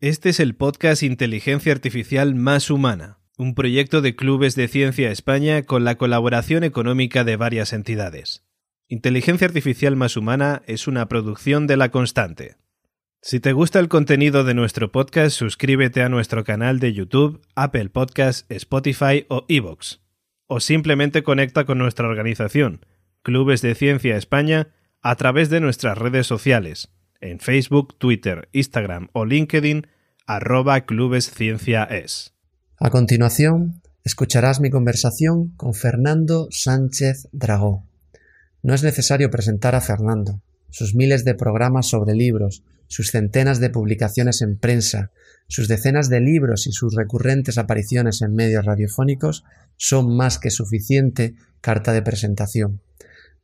Este es el podcast Inteligencia Artificial Más Humana, un proyecto de Clubes de Ciencia España con la colaboración económica de varias entidades. Inteligencia Artificial Más Humana es una producción de La Constante. Si te gusta el contenido de nuestro podcast, suscríbete a nuestro canal de YouTube, Apple Podcasts, Spotify o Evox. O simplemente conecta con nuestra organización, Clubes de Ciencia España, a través de nuestras redes sociales en Facebook, Twitter, Instagram o LinkedIn, arroba. A continuación, escucharás mi conversación con Fernando Sánchez Dragó. No es necesario presentar a Fernando. Sus miles de programas sobre libros, sus centenas de publicaciones en prensa, sus decenas de libros y sus recurrentes apariciones en medios radiofónicos son más que suficiente carta de presentación.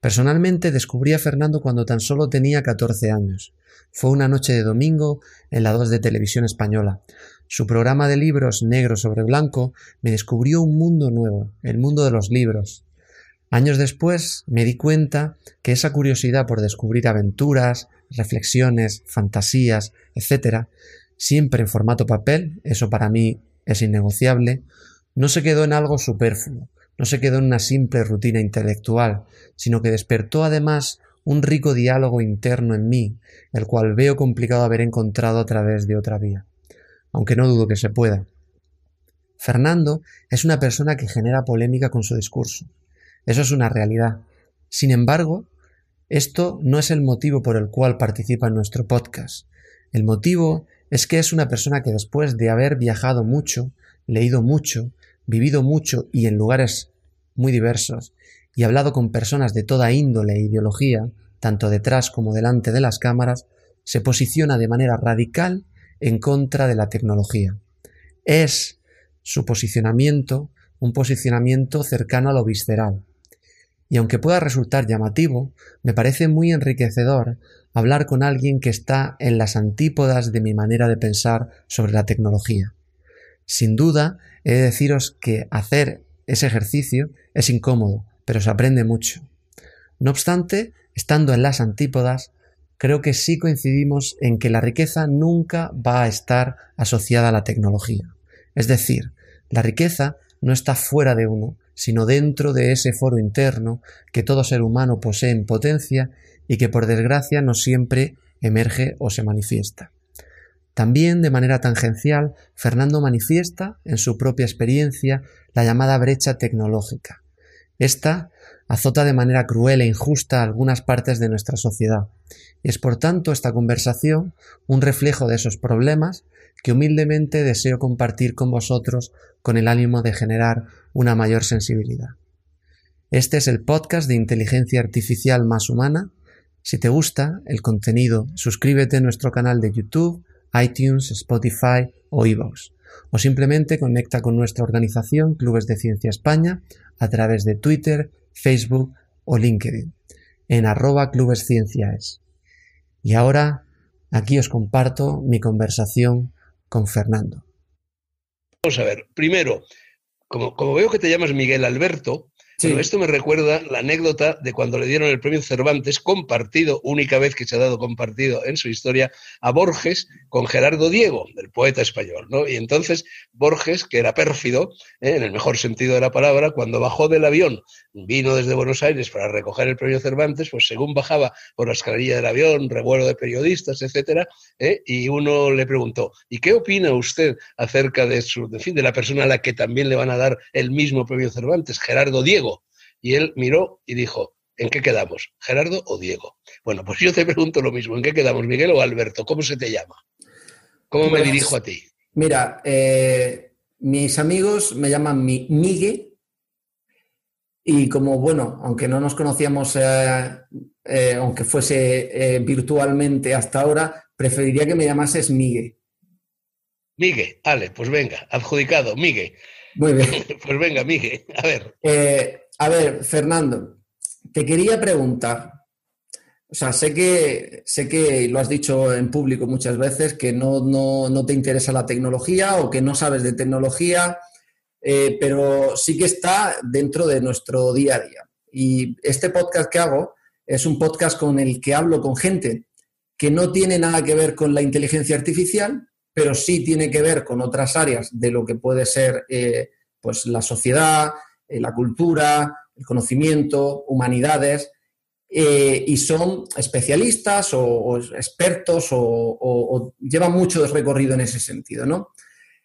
Personalmente descubrí a Fernando cuando tan solo tenía 14 años. Fue una noche de domingo en la 2 de Televisión Española. Su programa de libros negro sobre blanco me descubrió un mundo nuevo, el mundo de los libros. Años después me di cuenta que esa curiosidad por descubrir aventuras, reflexiones, fantasías, etc., siempre en formato papel, eso para mí es innegociable, no se quedó en algo superfluo, no se quedó en una simple rutina intelectual, sino que despertó además un rico diálogo interno en mí, el cual veo complicado haber encontrado a través de otra vía, aunque no dudo que se pueda. Fernando es una persona que genera polémica con su discurso. Eso es una realidad. Sin embargo, esto no es el motivo por el cual participa en nuestro podcast. El motivo es que es una persona que después de haber viajado mucho, leído mucho, vivido mucho y en lugares muy diversos, y hablado con personas de toda índole e ideología, tanto detrás como delante de las cámaras, se posiciona de manera radical en contra de la tecnología. Es su posicionamiento un posicionamiento cercano a lo visceral. Y aunque pueda resultar llamativo, me parece muy enriquecedor hablar con alguien que está en las antípodas de mi manera de pensar sobre la tecnología. Sin duda, he de deciros que hacer ese ejercicio es incómodo, pero se aprende mucho. No obstante, estando en las antípodas, creo que sí coincidimos en que la riqueza nunca va a estar asociada a la tecnología. Es decir, la riqueza no está fuera de uno, sino dentro de ese foro interno que todo ser humano posee en potencia y que por desgracia no siempre emerge o se manifiesta. También, de manera tangencial, Fernando manifiesta, en su propia experiencia, la llamada brecha tecnológica. Esta azota de manera cruel e injusta algunas partes de nuestra sociedad, y es por tanto esta conversación un reflejo de esos problemas que humildemente deseo compartir con vosotros con el ánimo de generar una mayor sensibilidad. Este es el podcast de inteligencia artificial más humana. Si te gusta el contenido, suscríbete a nuestro canal de YouTube, iTunes, Spotify o iVoox. O simplemente conecta con nuestra organización Clubes de Ciencia España a través de Twitter, Facebook o LinkedIn en arroba clubesciencias. Y ahora aquí os comparto mi conversación con Fernando. Vamos a ver, primero, como, como veo que te llamas Miguel Alberto, esto me recuerda la anécdota de cuando le dieron el premio Cervantes compartido, única vez que se ha dado compartido en su historia, a Borges con Gerardo Diego, del poeta español. ¿no? Y entonces Borges, que era pérfido, ¿eh? en el mejor sentido de la palabra, cuando bajó del avión, vino desde Buenos Aires para recoger el premio Cervantes, pues según bajaba por la escalerilla del avión, revuelo de periodistas, etcétera, ¿eh? y uno le preguntó, ¿y qué opina usted acerca de, su, de, fin, de la persona a la que también le van a dar el mismo premio Cervantes, Gerardo Diego? Y él miró y dijo, ¿en qué quedamos? ¿Gerardo o Diego? Bueno, pues yo te pregunto lo mismo, ¿en qué quedamos, Miguel o Alberto? ¿Cómo se te llama? ¿Cómo me dirijo a ti? Mira, eh, mis amigos me llaman mi, Migue y como, bueno, aunque no nos conocíamos, eh, eh, aunque fuese virtualmente hasta ahora, preferiría que me llamases Migue. Migue, vale, pues venga, adjudicado, Migue. Muy bien. pues venga, Miguel, a ver. A ver, Fernando, te quería preguntar. O sea, sé que, sé que lo has dicho en público muchas veces, que no, no, te interesa la tecnología o que no sabes de tecnología, eh, pero sí que está dentro de nuestro día a día. Y este podcast que hago es un podcast con el que hablo con gente que no tiene nada que ver con la inteligencia artificial, pero sí tiene que ver con otras áreas de lo que puede ser eh, pues la sociedad, eh, la cultura, el conocimiento, humanidades, eh, y son especialistas o, expertos o, llevan mucho recorrido en ese sentido, ¿no?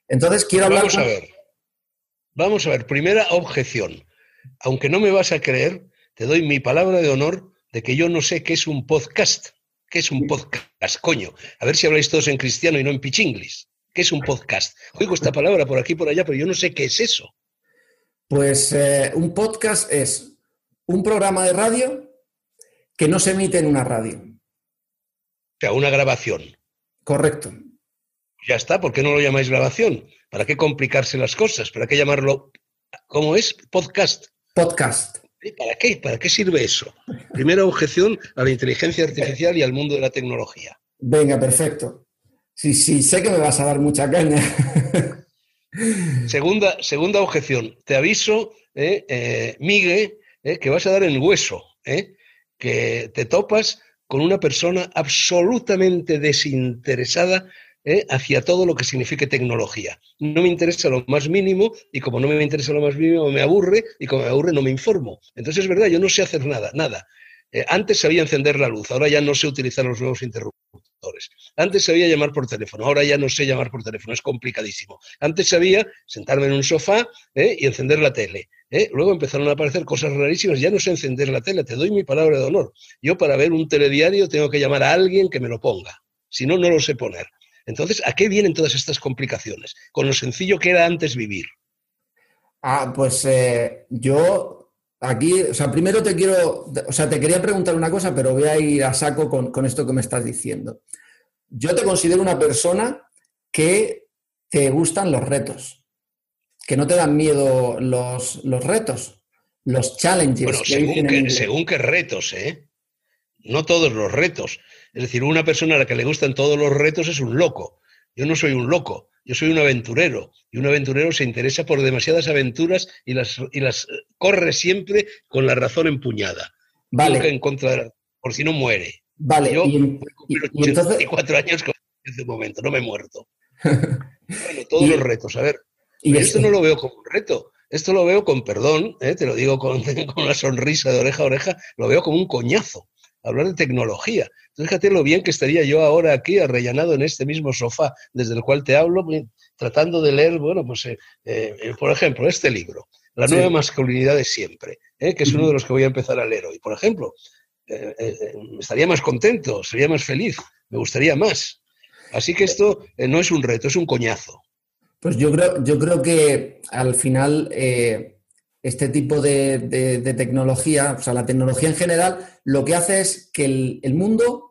Entonces quiero hablar... Vamos a ver. Vamos a ver, primera objeción. Aunque no me vas a creer, te doy mi palabra de honor de que yo no sé qué es un podcast. ¿Qué es un podcast, coño? A ver si habláis todos en cristiano y no en pichinglis. ¿Qué es un podcast? Oigo esta palabra por aquí y por allá, pero yo no sé qué es eso. Pues eh, un podcast es un programa de radio que no se emite en una radio. O sea, una grabación. Correcto. Ya está, ¿por qué no lo llamáis grabación? ¿Para qué complicarse las cosas? ¿Para qué llamarlo, cómo es? Podcast. Podcast. ¿Para qué? ¿Para qué sirve eso? Primera objeción a la inteligencia artificial y al mundo de la tecnología. Venga, perfecto. Sí, sí, sé que me vas a dar mucha caña. Segunda, segunda objeción. Te aviso, eh, eh Miguel, eh, que vas a dar en hueso, eh, que te topas con una persona absolutamente desinteresada ¿eh? hacia todo lo que signifique tecnología. No me interesa lo más mínimo y como no me interesa lo más mínimo me aburre y como me aburre no me informo. Entonces es verdad, yo no sé hacer nada, nada. Eh, antes sabía encender la luz, ahora ya no sé utilizar los nuevos interruptores. Antes sabía llamar por teléfono, ahora ya no sé llamar por teléfono, es complicadísimo. Antes sabía sentarme en un sofá ¿eh? y encender la tele. Luego empezaron a aparecer cosas rarísimas, ya no sé encender la tele, te doy mi palabra de honor. Yo para ver un telediario tengo que llamar a alguien que me lo ponga, si no, no lo sé poner. Entonces, ¿a qué vienen todas estas complicaciones? Con lo sencillo que era antes vivir. Ah, pues eh, yo aquí, o sea, primero te quiero, o sea, te quería preguntar una cosa, pero voy a ir a saco con, esto que me estás diciendo. Yo te considero una persona que te gustan los retos, que no te dan miedo los, retos, los challenges. Bueno, según, según qué retos, ¿eh? No todos los retos. Es decir, una persona a la que le gustan todos los retos es un loco. Yo no soy un loco, yo soy un aventurero. Y un aventurero se interesa por demasiadas aventuras y las, y las corre siempre con la razón empuñada. Vale. Nunca en contra de por si no muere. Vale. Yo y, y, años con ese momento, no me he muerto. bueno, todos los retos. A ver, y esto no lo veo como un reto. Esto lo veo con perdón, ¿eh? te lo digo con, con una sonrisa de oreja a oreja, lo veo como un coñazo hablar de tecnología. Fíjate lo bien que estaría yo ahora aquí, arrellanado en este mismo sofá desde el cual te hablo, tratando de leer, bueno, pues, eh, eh, por ejemplo, este libro, La nueva masculinidad de siempre, eh, que es uno de los que voy a empezar a leer hoy. Por ejemplo, estaría más contento, sería más feliz, me gustaría más. Así que esto no es un reto, es un coñazo. Pues yo creo, yo creo que al final este tipo de, tecnología, o sea, la tecnología en general, lo que hace es que el, mundo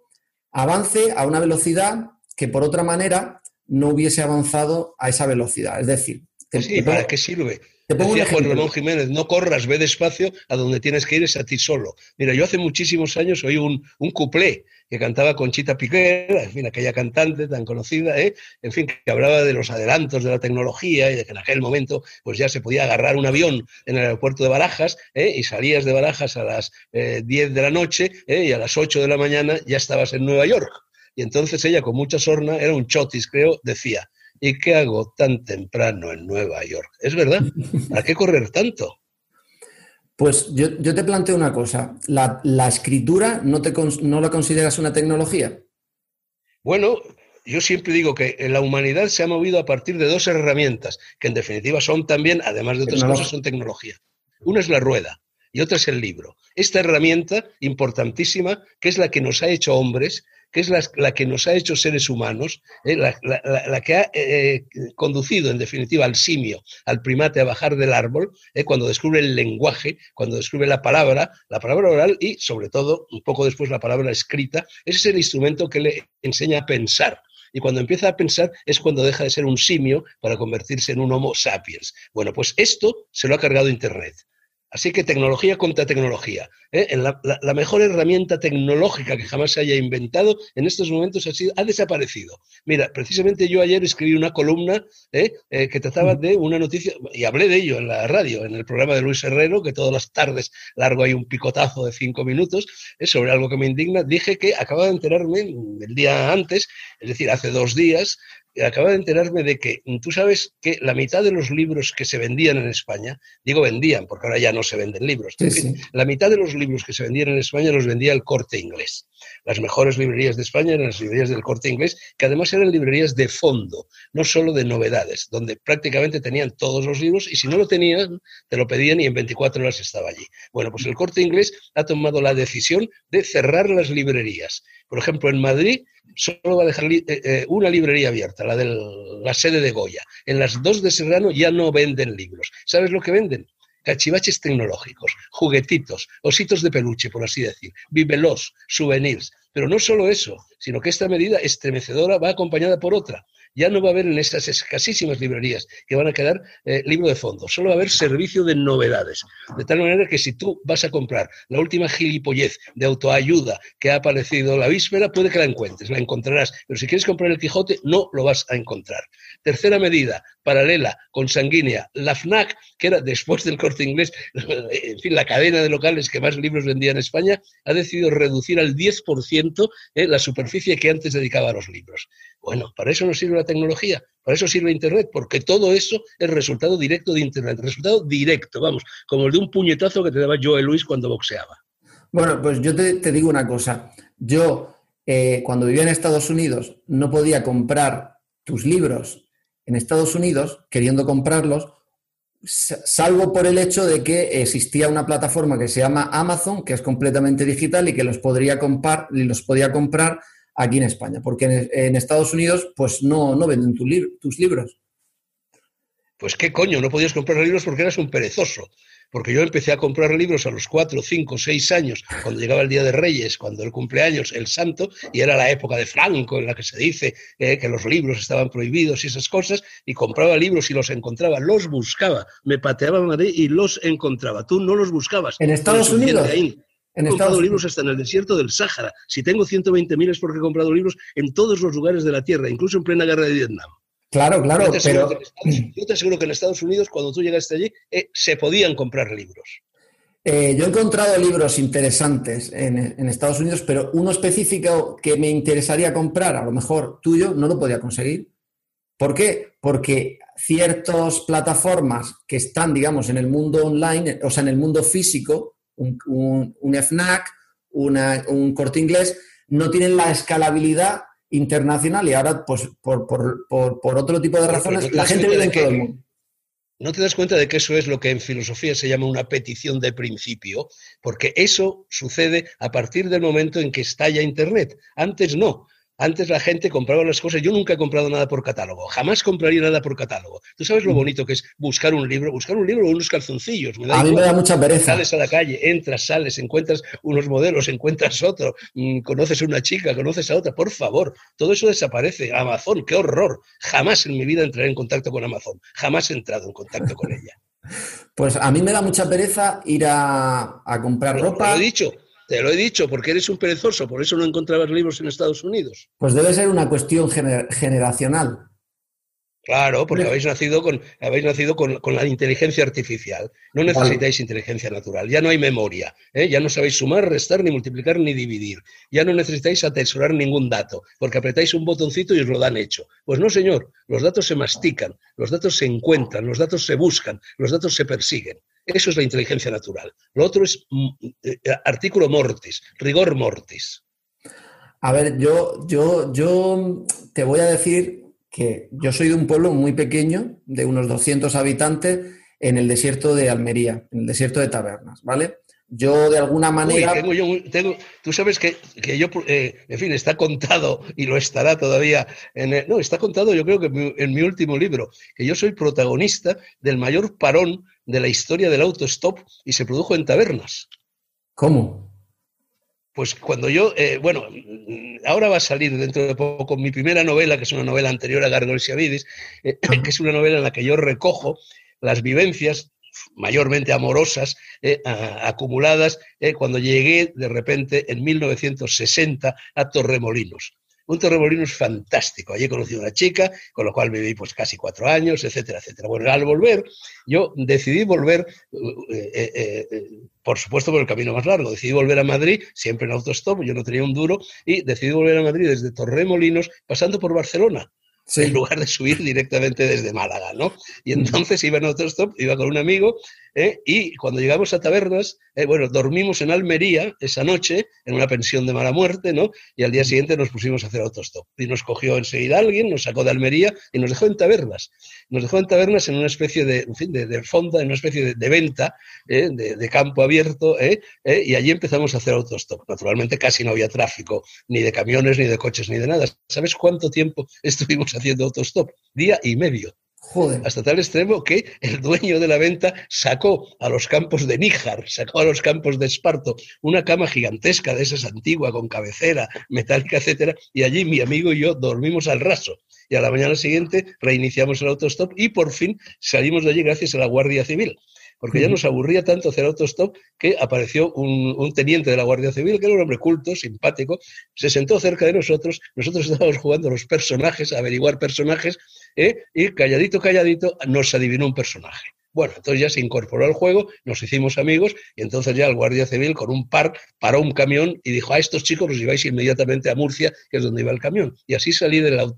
avance a una velocidad que por otra manera no hubiese avanzado a esa velocidad. Es decir, sí, ¿para qué sirve? Te pongo Decía Juan Ramón Jiménez, no corras, ve despacio, a donde tienes que ir es a ti solo. Mira, yo hace muchísimos años oí un, un cuplé que cantaba Conchita Piquera, en fin, aquella cantante tan conocida, ¿eh? en fin, que hablaba de los adelantos de la tecnología y de que en aquel momento pues ya se podía agarrar un avión en el aeropuerto de Barajas ¿eh? y salías de Barajas a las 10 eh, de la noche ¿eh? y a las 8 de la mañana ya estabas en Nueva York. Y entonces ella, con mucha sorna, era un chotis, creo, decía, ¿y qué hago tan temprano en Nueva York? Es verdad, ¿a qué correr tanto? Pues yo, te planteo una cosa. ¿La, escritura no, te, no la consideras una tecnología? Bueno, yo siempre digo que la humanidad se ha movido a partir de dos herramientas, que en definitiva son también, además de otras cosas, son tecnología. Una es la rueda y otra es el libro. Esta herramienta importantísima, que es la que nos ha hecho hombres, que es la, que nos ha hecho seres humanos, eh, la, que ha eh, conducido en definitiva al simio, al primate a bajar del árbol, eh, cuando descubre el lenguaje, cuando descubre la palabra, la palabra oral y sobre todo un poco después la palabra escrita, ese es el instrumento que le enseña a pensar. Y cuando empieza a pensar es cuando deja de ser un simio para convertirse en un Homo sapiens. Bueno, pues esto se lo ha cargado Internet. Así que tecnología contra tecnología. ¿eh? la, mejor herramienta tecnológica que jamás se haya inventado en estos momentos ha, sido, ha desaparecido. Mira, precisamente yo ayer escribí una columna ¿eh? Eh, que trataba de una noticia, y hablé de ello en la radio, en el programa de Luis Herrero, que todas las tardes largo hay un picotazo de cinco minutos, sobre algo que me indigna. Dije que acababa de enterarme el día antes, es decir, hace dos días, acaba de enterarme de que tú sabes que la mitad de los libros que se vendían en España, digo vendían, porque ahora ya no se venden libros, la mitad de los libros que se vendían en España los vendía el corte inglés. Las mejores librerías de España eran las librerías del corte inglés, que además eran librerías de fondo, no solo de novedades, donde prácticamente tenían todos los libros y si no lo tenían, te lo pedían y en 24 horas estaba allí. Bueno, pues el corte inglés ha tomado la decisión de cerrar las librerías. Por ejemplo, en Madrid solo va a dejar eh, eh, una librería abierta, la de la sede de Goya. En las dos de Serrano ya no venden libros. ¿Sabes lo que venden? cachivaches tecnológicos, juguetitos, ositos de peluche, por así decir, bibelos, souvenirs. Pero no solo eso, sino que esta medida estremecedora va acompañada por otra, ya no va a haber en estas escasísimas librerías que van a quedar eh, libro de fondo, solo va a haber servicio de novedades. De tal manera que si tú vas a comprar la última gilipollez de autoayuda que ha aparecido la víspera, puede que la encuentres, la encontrarás. Pero si quieres comprar el Quijote, no lo vas a encontrar. Tercera medida, paralela, consanguínea, la FNAC, que era después del corte inglés, en fin, la cadena de locales que más libros vendía en España, ha decidido reducir al 10% eh, la superficie que antes dedicaba a los libros. Bueno, para eso nos sirve la tecnología, para eso sirve Internet, porque todo eso es resultado directo de Internet, resultado directo, vamos, como el de un puñetazo que te daba Joe Luis cuando boxeaba. Bueno, pues yo te, digo una cosa. Yo, eh, cuando vivía en Estados Unidos, no podía comprar tus libros en Estados Unidos, queriendo comprarlos, salvo por el hecho de que existía una plataforma que se llama Amazon, que es completamente digital y que los podría comprar, los podía comprar aquí en España, porque en, Estados Unidos pues no, no venden tus libros. Pues qué coño, no podías comprar libros porque eras un perezoso. Porque yo empecé a comprar libros a los cuatro, cinco, seis años, cuando llegaba el Día de Reyes, cuando el cumpleaños, el santo, y era la época de Franco en la que se dice eh, que los libros estaban prohibidos y esas cosas, y compraba libros y los encontraba, los buscaba, me pateaba a Madrid y los encontraba. Tú no los buscabas. En Estados Unidos. He comprado libros hasta en el desierto del Sáhara. Si tengo 120.000 es porque he comprado libros en todos los lugares de la Tierra, incluso en plena guerra de Vietnam. Claro, claro, yo pero... yo te aseguro que en Estados Unidos, cuando tú llegaste allí, eh, se podían comprar libros. Eh, yo he encontrado libros interesantes en, en, Estados Unidos, pero uno específico que me interesaría comprar, a lo mejor tuyo, no lo podía conseguir. ¿Por qué? Porque ciertas plataformas que están, digamos, en el mundo online, o sea, en el mundo físico, un, un, FNAC, un corte inglés, no tienen la escalabilidad internacional y ahora, pues, por, otro tipo de razones, la gente vive en todo el mundo. ¿No te das cuenta de que eso es lo que en filosofía se llama una petición de principio? Porque eso sucede a partir del momento en que estalla Internet. Antes no. Antes la gente compraba las cosas. Yo nunca he comprado nada por catálogo. Jamás compraría nada por catálogo. ¿Tú sabes lo bonito que es buscar un libro? Buscar un libro o unos calzoncillos. a mí me da mucha pereza. Sales a la calle, entras, sales, encuentras unos modelos, encuentras otro, mm, conoces a una chica, conoces a otra. Por favor, todo eso desaparece. Amazon, qué horror. Jamás en mi vida entraré en contacto con Amazon. Jamás he entrado en contacto con ella. Pues a mí me da mucha pereza ir a, comprar ropa. Lo he dicho, te lo he dicho, porque eres un perezoso, por eso no encontrabas libros en Estados Unidos. Pues debe ser una cuestión generacional. Claro, porque habéis nacido con, habéis nacido con, la inteligencia artificial. No necesitáis inteligencia natural. Ya no hay memoria. ¿eh? Ya no sabéis sumar, restar, ni multiplicar, ni dividir. Ya no necesitáis atesorar ningún dato, porque apretáis un botoncito y os lo dan hecho. Pues no, señor. Los datos se mastican, los datos se encuentran, los datos se buscan, los datos se persiguen. Eso es la inteligencia natural. Lo otro es mm, eh, artículo mortis, rigor mortis. A ver, yo, yo, yo te voy a decir que yo soy de un pueblo muy pequeño, de unos 200 habitantes, en el desierto de Almería, en el desierto de Tabernas, ¿vale? Yo de alguna manera... tú sabes que, yo, eh, en fin, está contado y lo estará todavía. En no, está contado yo creo que en mi último libro, que yo soy protagonista del mayor parón de la historia del autostop y se produjo en tabernas. ¿Cómo? Pues cuando yo, eh, bueno, ahora va a salir dentro de poco mi primera novela, que es una novela anterior a Gargoyles y Avidis, eh, que es una novela en la que yo recojo las vivencias mayormente amorosas, eh, acumuladas eh, cuando llegué de repente en 1960 a Torremolinos. Un Torremolinos fantástico. Allí conocí a una chica, con la cual viví pues casi cuatro años, etcétera, etcétera. Bueno, al volver, yo decidí volver, eh, por supuesto, por el camino más largo. Decidí volver a Madrid, siempre en autostop, yo no tenía un duro, y decidí volver a Madrid desde Torremolinos, pasando por Barcelona en lugar de subir directamente desde Málaga, ¿no? Y entonces iba en autostop, iba con un amigo, ¿eh? y cuando llegamos a Tabernas, ¿eh? bueno, dormimos en Almería esa noche, en una pensión de mala muerte, ¿no? Y al día siguiente nos pusimos a hacer autostop. Y nos cogió enseguida alguien, nos sacó de Almería y nos dejó en Tabernas. Nos dejó en Tabernas en una especie de, en fin, de, fonda, en una especie de, venta, ¿eh? de, campo abierto, y allí empezamos a hacer autostop. Naturalmente casi no había tráfico, ni de camiones, ni de coches, ni de nada. ¿Sabes cuánto tiempo estuvimos haciendo autostop? Día y medio. Hasta tal extremo que el dueño de la venta sacó a los campos de Níjar, sacó a los campos de Esparto una cama gigantesca de esas antigua, con cabecera, metálica, etcétera, y allí mi amigo y yo dormimos al raso. Y a la mañana siguiente reiniciamos el autostop y por fin salimos de allí gracias a la Guardia Civil porque ya nos aburría tanto hacer autostop que apareció un, teniente de la Guardia Civil, que era un hombre culto, simpático, se sentó cerca de nosotros, nosotros estábamos jugando a los personajes, a averiguar personajes, ¿eh? y calladito, calladito, nos adivinó un personaje. Bueno, entonces ya se incorporó al juego, nos hicimos amigos y entonces ya el Guardia Civil con un par paró un camión y dijo, a estos chicos los lleváis inmediatamente a Murcia, que es donde iba el camión. Y así salí del,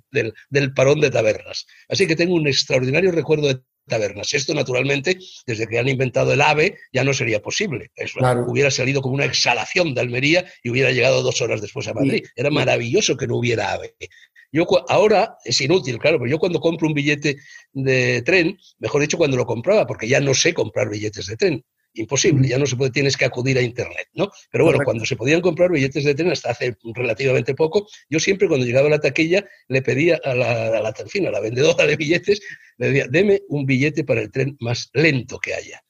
del parón de tabernas. Así que tengo un extraordinario recuerdo de tabernas. Esto, naturalmente, desde que han inventado el AVE, ya no sería posible. Eso hubiera salido como una exhalación de Almería y hubiera llegado dos horas después a Madrid. Era maravilloso que no hubiera AVE. Yo ahora es inútil, claro, pero yo cuando compro un billete de tren, mejor dicho, cuando lo compraba, porque ya no sé comprar billetes de tren. Imposible, ya no se puede, tienes que acudir a Internet, ¿no? Pero bueno, cuando se podían comprar billetes de tren hasta hace relativamente poco, yo siempre cuando llegaba a la taquilla le pedía a la, a la, a la vendedora de billetes, le decía, deme un billete para el tren más lento que haya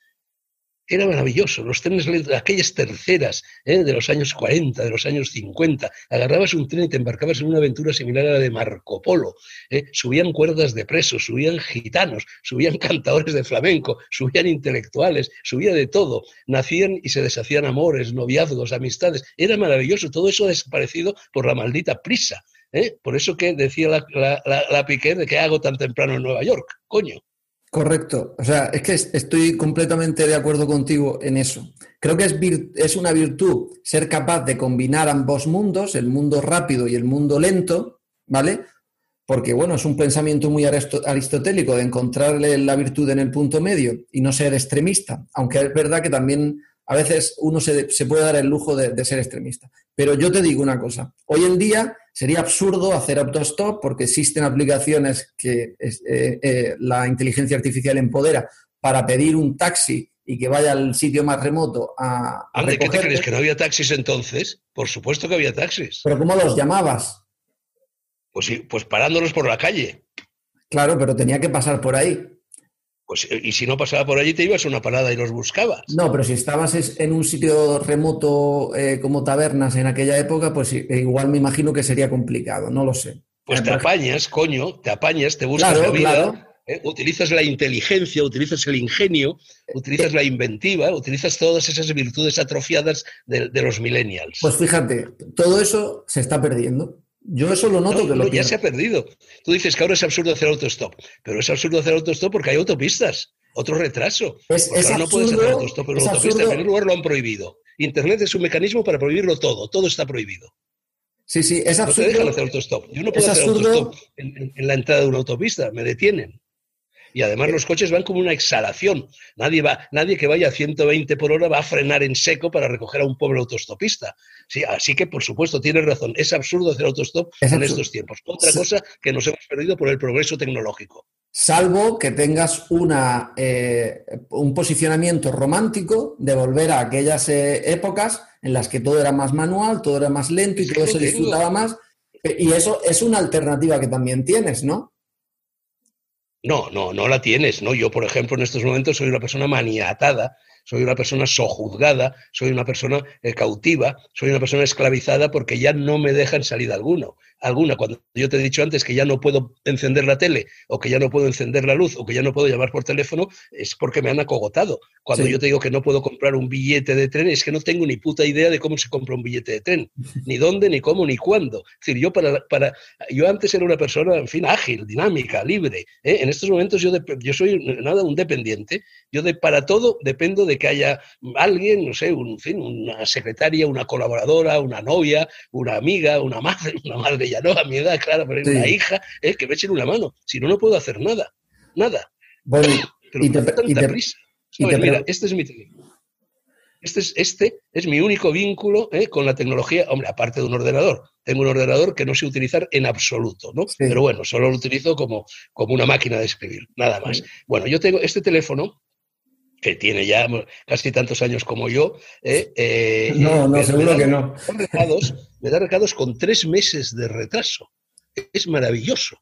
era maravilloso. Los trenes, aquellas terceras ¿eh? de los años 40, de los años 50, agarrabas un tren y te embarcabas en una aventura similar a la de Marco Polo. ¿eh? Subían cuerdas de presos, subían gitanos, subían cantadores de flamenco, subían intelectuales, subía de todo. Nacían y se deshacían amores, noviazgos, amistades. Era maravilloso. Todo eso ha desaparecido por la maldita prisa. ¿eh? Por eso que decía la, la, la, de que hago tan temprano en Nueva York. Coño. Correcto. O sea, es que estoy completamente de acuerdo contigo en eso. Creo que es, es una virtud ser capaz de combinar ambos mundos, el mundo rápido y el mundo lento, ¿vale? Porque, bueno, es un pensamiento muy aristotélico de encontrarle la virtud en el punto medio y no ser extremista, aunque es verdad que también a veces uno se, puede dar el lujo de, ser extremista. Pero yo te digo una cosa, hoy en día sería absurdo hacer autostop porque existen aplicaciones que eh, eh, la inteligencia artificial empodera para pedir un taxi y que vaya al sitio más remoto a... a ¿Qué te crees? ¿Que no había taxis entonces? Por supuesto que había taxis. ¿Pero cómo los llamabas? Pues, pues parándolos por la calle. Claro, pero tenía que pasar por ahí. Pues, eh, y si no pasaba por allí, te ibas a una parada y los buscabas. No, pero si estabas en un sitio remoto eh, como tabernas en aquella época, pues igual me imagino que sería complicado, no lo sé. Pues te apañas, coño, te apañas, te buscas la vida, eh, utilizas la inteligencia, utilizas el ingenio, utilizas la inventiva, utilizas todas esas virtudes atrofiadas de, de los millennials. Pues fíjate, todo eso se está perdiendo. Yo eso lo noto. que lo ya se ha perdido. Tú dices que ahora es absurdo hacer autostop, pero es absurdo hacer autostop porque hay autopistas. Otro retraso. Es, ahora no puedes hacer autostop en una autopista. En primer lugar lo han prohibido. Internet es un mecanismo para prohibirlo todo. Todo está prohibido. Sí, sí, es absurdo. No te dejan hacer autostop. Yo no puedo hacer autostop en, en la entrada de una autopista. Me detienen. Y además los coches van como una exhalación. Nadie, va, nadie que vaya a 120 por hora va a frenar en seco para recoger a un pobre autostopista. Sí, así que, por supuesto, tienes razón. Es absurdo hacer autostop en estos tiempos. Otra cosa que nos hemos perdido por el progreso tecnológico. Salvo que tengas una, eh, un posicionamiento romántico de volver a aquellas eh, épocas en las que todo era más manual, todo era más lento y todo se disfrutaba más. Y eso es una alternativa que también tienes, ¿no? No, no, no la tienes, ¿no? Yo, por ejemplo, en estos momentos soy una persona maniatada, soy una persona sojuzgada, soy una persona eh, cautiva, soy una persona esclavizada porque ya no me dejan salida alguno alguna, cuando yo te he dicho antes que ya no puedo encender la tele o que ya no puedo encender la luz o que ya no puedo llamar por teléfono, es porque me han acogotado. Cuando yo te digo que no puedo comprar un billete de tren, es que no tengo ni puta idea de cómo se compra un billete de tren, ni dónde, ni cómo, ni cuándo. Es decir, yo, para, para, yo antes era una persona, en fin, ágil, dinámica, libre. ¿eh? En estos momentos yo, yo soy nada un dependiente. Yo de, para todo dependo de que haya alguien, no sé, un, fin, una secretaria, una colaboradora, una novia, una amiga, una madre, una madre ya no, a mi edad, claro, pero una hija, eh, que me echen una mano. Si no, no puedo hacer nada, nada. Bueno, pero y te, y te, prisa. mira, este es mi. Este es, este es mi único vínculo eh, con la tecnología, hombre, aparte de un ordenador. Tengo un ordenador que no sé utilizar en absoluto, ¿no? Pero bueno, solo lo utilizo como, como una máquina de escribir, nada más. Bueno, yo tengo este teléfono, que tiene ya casi tantos años como yo. Eh, eh, no, no, seguro que no. me da recados con tres meses de retraso. Es maravilloso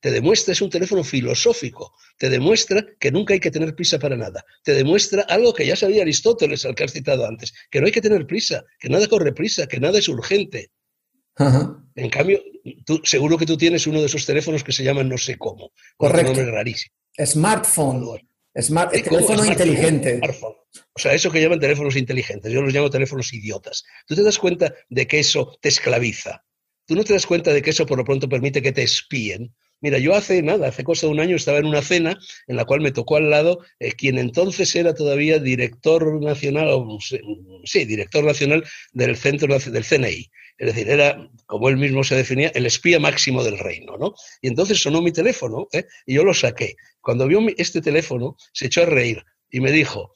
te demuestra, es un teléfono filosófico, te demuestra que nunca hay que tener prisa para nada, te demuestra algo que ya sabía Aristóteles, al que has citado antes, que no hay que tener prisa, que nada corre prisa, que nada es urgente. En cambio, tú, seguro que tú tienes uno de esos teléfonos que se llaman no sé cómo. Correcto. Un nombre rarísimo. Smartphone. Smart, teléfono inteligente. O sea, eso que llaman teléfonos inteligentes, yo los llamo teléfonos idiotas. Tú te das cuenta de que eso te esclaviza. Tú no te das cuenta de que eso por lo pronto permite que te espíen. Mira, yo hace nada, hace cosa de un año estaba en una cena en la cual me tocó al lado eh, quien entonces era todavía director nacional, o, sí, director nacional del centro del CNI. Es decir, era, como él mismo se definía, el espía máximo del reino, ¿no? Y entonces sonó mi teléfono ¿eh? y yo lo saqué. Cuando vio este teléfono, se echó a reír y me dijo,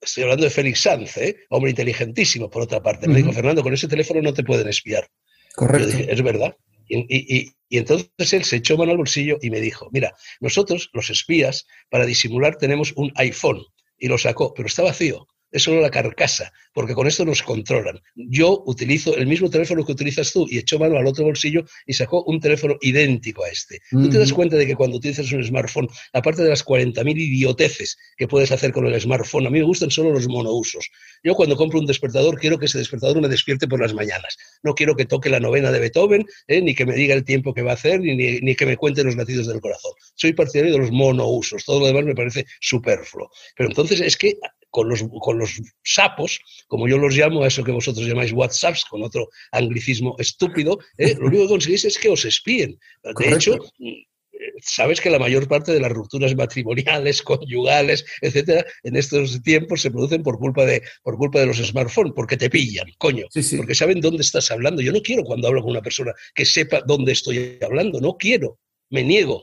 estoy hablando de Félix Sanz, ¿eh? hombre inteligentísimo, por otra parte, me dijo, Fernando, con ese teléfono no te pueden espiar. Correcto. es verdad. Y, entonces él se echó mano al bolsillo y me dijo, mira, nosotros, los espías, para disimular tenemos un iPhone. Y lo sacó, pero está vacío es solo la carcasa, porque con esto nos controlan. Yo utilizo el mismo teléfono que utilizas tú y echó mano al otro bolsillo y sacó un teléfono idéntico a este. Tú te das cuenta de que cuando utilizas un smartphone, aparte de las 40.000 idioteces que puedes hacer con el smartphone, a mí me gustan solo los monousos. Yo cuando compro un despertador quiero que ese despertador me despierte por las mañanas. No quiero que toque la novena de Beethoven, eh, ni que me diga el tiempo que va a hacer, ni, ni que me cuente los latidos del corazón. Soy partidario de los monousos. Todo lo demás me parece superfluo. Pero entonces es que con los, con los sapos, como yo los llamo, a eso que vosotros llamáis WhatsApps, con otro anglicismo estúpido, ¿eh? lo único que conseguís es que os espíen. De hecho, sabes que la mayor parte de las rupturas matrimoniales, conyugales, etcétera, en estos tiempos se producen por culpa de, por culpa de los smartphones, porque te pillan, coño, porque saben dónde estás hablando. Yo no quiero cuando hablo con una persona que sepa dónde estoy hablando, no quiero, me niego.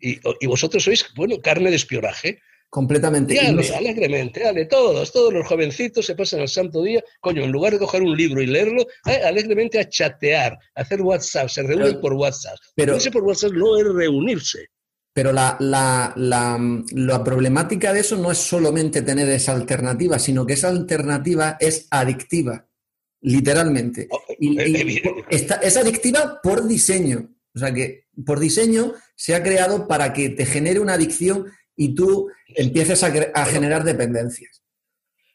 Y, y vosotros sois, bueno, carne de espionaje. Completamente. Dale, alegremente, dale, todos, todos los jovencitos se pasan al santo día, coño, en lugar de coger un libro y leerlo, eh, alegremente a chatear, a hacer WhatsApp, se reúnen por WhatsApp. Pero por WhatsApp no es reunirse. Pero la, la, la, problemática de eso no es solamente tener esa alternativa, sino que esa alternativa es adictiva, literalmente. Oh, y, eh, es adictiva por diseño. O sea que por diseño se ha creado para que te genere una adicción y tú empieces a, generar dependencias.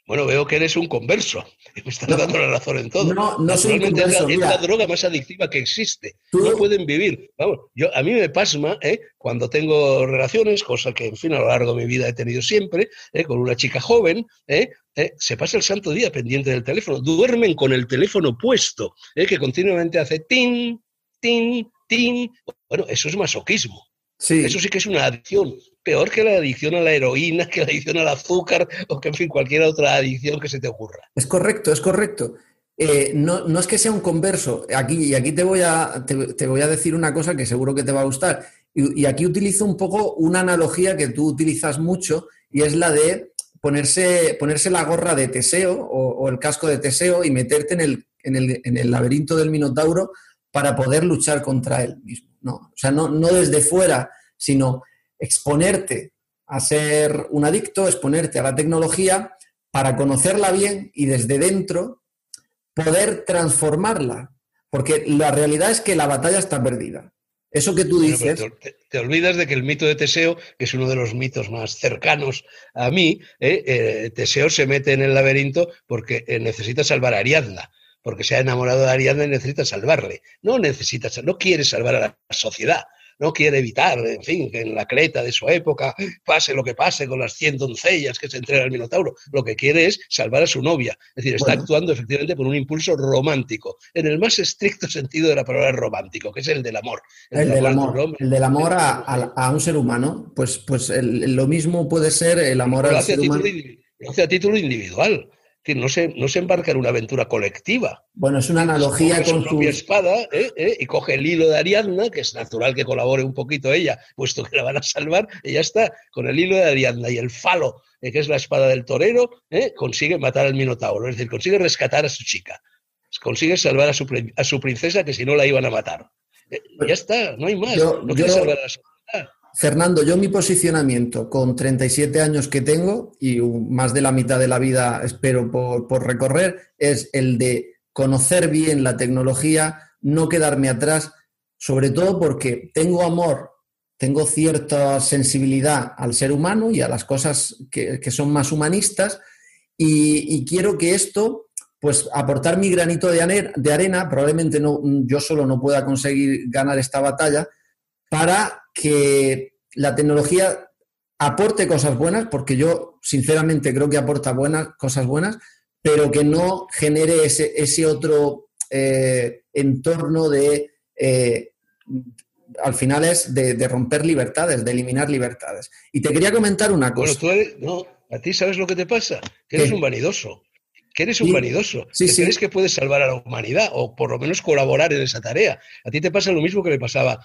Bueno, veo que eres un converso. Me estás dando la razón en todo. No, no soy un converso, es, la, droga más adictiva que existe. No pueden vivir. Vamos, yo, a mí me pasma ¿eh? cuando tengo relaciones, cosa que, en fin, a lo largo de mi vida he tenido siempre, ¿eh? con una chica joven, ¿eh? ¿eh? se pasa el santo día pendiente del teléfono. Duermen con el teléfono puesto, ¿eh? que continuamente hace tin, tin, tin. Bueno, eso es masoquismo. Sí. Eso sí que es una adicción peor que la adicción a la heroína, que la adicción al azúcar o que, en fin, cualquier otra adicción que se te ocurra. Es correcto, es correcto. Eh, no, es que sea un converso, aquí, y aquí te voy, a, te, voy a decir una cosa que seguro que te va a gustar. Y, aquí utilizo un poco una analogía que tú utilizas mucho y es la de ponerse, ponerse la gorra de Teseo o, el casco de Teseo y meterte en el, en el, en el laberinto del Minotauro para poder luchar contra él mismo. No, o sea, no, no desde fuera, sino exponerte a ser un adicto, exponerte a la tecnología para conocerla bien y desde dentro poder transformarla. Porque la realidad es que la batalla está perdida. Eso que tú dices. te, olvidas de que el mito de Teseo, que es uno de los mitos más cercanos a mí, ¿eh? Eh, Teseo se mete en el laberinto porque eh, necesita salvar a Ariadna, porque se ha enamorado de Ariadna y necesita salvarle. No necesita, no quiere salvar a la sociedad, no quiere evitar, en fin, que en la Creta de su época pase lo que pase con las cien doncellas que se entrega al Minotauro. Lo que quiere es salvar a su novia. Es decir, está actuando efectivamente por un impulso romántico, en el más estricto sentido de la palabra romántico, que es el del amor. El, del amor, el del amor a, un ser humano. Pues, pues lo mismo puede ser el amor al ser humano lo hace a título individual no se, no se embarca en una aventura colectiva. Bueno, es una analogía con su propia espada ¿eh? ¿Eh? y coge el hilo de Ariadna, que es natural que colabore un poquito ella, puesto que la van a salvar, y ya está, con el hilo de Ariadna y el falo, eh, que es la espada del torero, consigue matar al Minotauro, es decir, consigue rescatar a su chica, consigue salvar a su, a su princesa, que si no la iban a matar. ya está, no hay más. no quiere salvar a su Fernando, yo mi posicionamiento con 37 años que tengo y más de la mitad de la vida espero por, recorrer es el de conocer bien la tecnología, no quedarme atrás, sobre todo porque tengo amor, tengo cierta sensibilidad al ser humano y a las cosas que, son más humanistas y, quiero que esto, pues aportar mi granito de, de arena, probablemente no, yo solo no pueda conseguir ganar esta batalla, para que la tecnología aporte cosas buenas, porque yo sinceramente creo que aporta buenas, cosas buenas, pero que no genere ese, ese otro eh, entorno de, eh, al final es de, romper libertades, de eliminar libertades. Y te quería comentar una cosa. Bueno, tú no, a ti sabes lo que te pasa, que eres un vanidoso que eres un vanidoso, que crees que puedes salvar a la humanidad o por lo menos colaborar en esa tarea. A ti te pasa lo mismo que le pasaba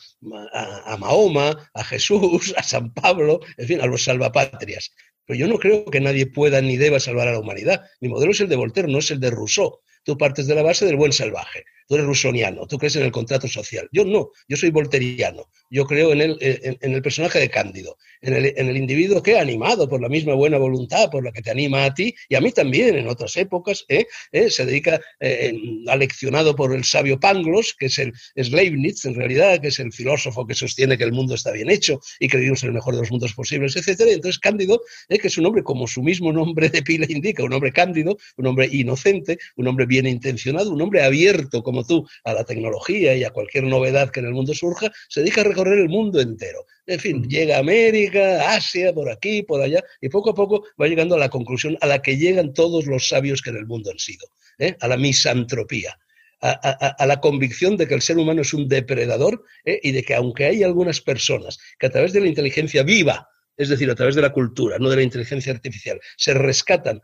a, Mahoma, a Jesús, a San Pablo, en fin, a los salvapatrias. Pero yo no creo que nadie pueda ni deba salvar a la humanidad. Mi modelo es el de Voltaire, no es el de Rousseau. Tú partes de la base del buen salvaje. Tú eres rusoniano, tú crees en el contrato social. Yo no, yo soy volteriano. Yo creo en el, en, el personaje de Cándido, en el, en el, individuo que, animado por la misma buena voluntad, por la que te anima a ti y a mí también en otras épocas, ¿eh? ¿Eh? se dedica, eh, aleccionado por el sabio Pangloss, que es el es Leibniz en realidad, que es el filósofo que sostiene que el mundo está bien hecho y que vivimos en el mejor de los mundos posibles, etc. Entonces Cándido, que es un hombre como su mismo nombre de pila indica, un hombre cándido, un hombre inocente, un hombre bien intencionado, un hombre abierto como tú a la tecnología y a cualquier novedad que en el mundo surja, se dedica a recorrer el mundo entero. En fin, llega a América, Asia, por aquí, por allá, y poco a poco va llegando a la conclusión a la que llegan todos los sabios que en el mundo han sido, ¿eh? a la misantropía. A, la convicción de que el ser humano es un depredador ¿eh? y de que aunque hay algunas personas que a través de la inteligencia viva, es decir, a través de la cultura, no de la inteligencia artificial, se rescatan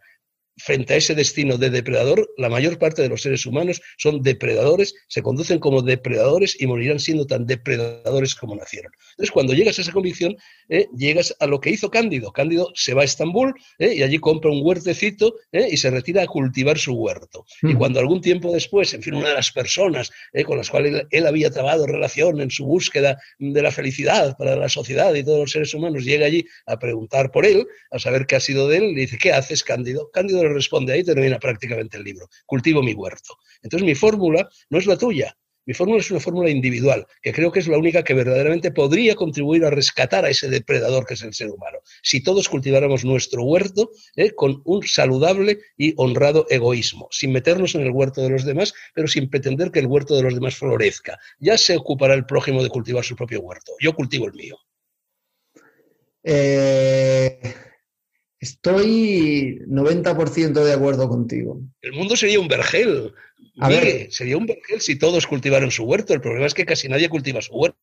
frente a ese destino de depredador, la mayor parte de los seres humanos son depredadores, se conducen como depredadores y morirán siendo tan depredadores como nacieron. Entonces, cuando llegas a esa convicción, eh, llegas a lo que hizo Cándido. Cándido se va a Estambul eh, y allí compra un huertecito eh, y se retira a cultivar su huerto. Y cuando algún tiempo después, en fin, una de las personas con las cuales él, había trabado relación en su búsqueda de la felicidad para la sociedad y todos los seres humanos, llega allí a preguntar por él, a saber qué ha sido de él, y dice, ¿qué haces, Cándido? Cándido responde, ahí termina prácticamente el libro, cultivo mi huerto. Entonces mi fórmula no es la tuya, mi fórmula es una fórmula individual, que creo que es la única que verdaderamente podría contribuir a rescatar a ese depredador que es el ser humano. Si todos cultiváramos nuestro huerto ¿eh? con un saludable y honrado egoísmo, sin meternos en el huerto de los demás, pero sin pretender que el huerto de los demás florezca. Ya se ocupará el prójimo de cultivar su propio huerto. Yo cultivo el mío. Eh, Estoy 90% de acuerdo contigo. El mundo sería un vergel. A ver, sería un vergel si todos cultivaran su huerto. El problema es que casi nadie cultiva su huerto.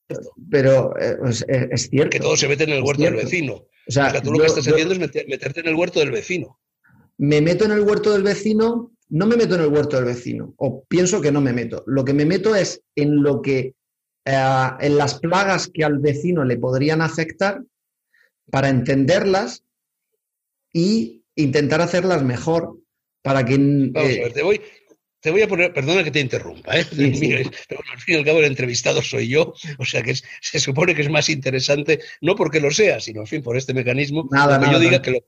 Pero eh, eh, es, cierto. Que todos se meten en el huerto del vecino. O sea, tú lo que estás haciendo es meterte en el huerto del vecino. Me meto en el huerto del vecino, no me meto en el huerto del vecino, o pienso que no me meto. Lo que me meto es en lo que, eh, en las plagas que al vecino le podrían afectar para entenderlas y intentar hacerlas mejor para que... Vamos a ver, te voy, te voy a poner, perdona que te interrumpa, ¿eh? pero al fin y al cabo el entrevistado soy yo, o sea que se supone que es más interesante, no porque lo sea, sino en fin por este mecanismo, nada, que yo diga que lo,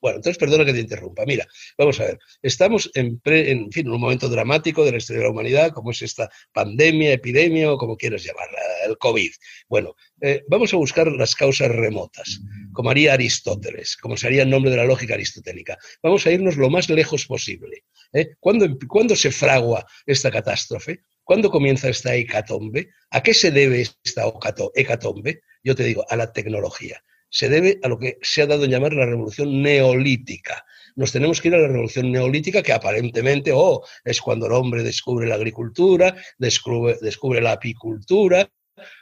bueno, entonces perdona que te interrumpa. Mira, vamos a ver. Estamos en, en, fin, en un momento dramático de la historia de la humanidad, como es esta pandemia, epidemia o como quieras llamarla, el COVID. Bueno, eh, vamos a buscar las causas remotas, como haría Aristóteles, como sería el nombre de la lógica aristotélica. Vamos a irnos lo más lejos posible. ¿eh? ¿Cuándo, se fragua esta catástrofe? ¿Cuándo comienza esta hecatombe? ¿A qué se debe esta hecatombe? Yo te digo, a la tecnología se debe a lo que se ha dado en llamar la revolución neolítica. Nos tenemos que ir a la revolución neolítica que aparentemente oh, es cuando el hombre descubre la agricultura, descubre la apicultura,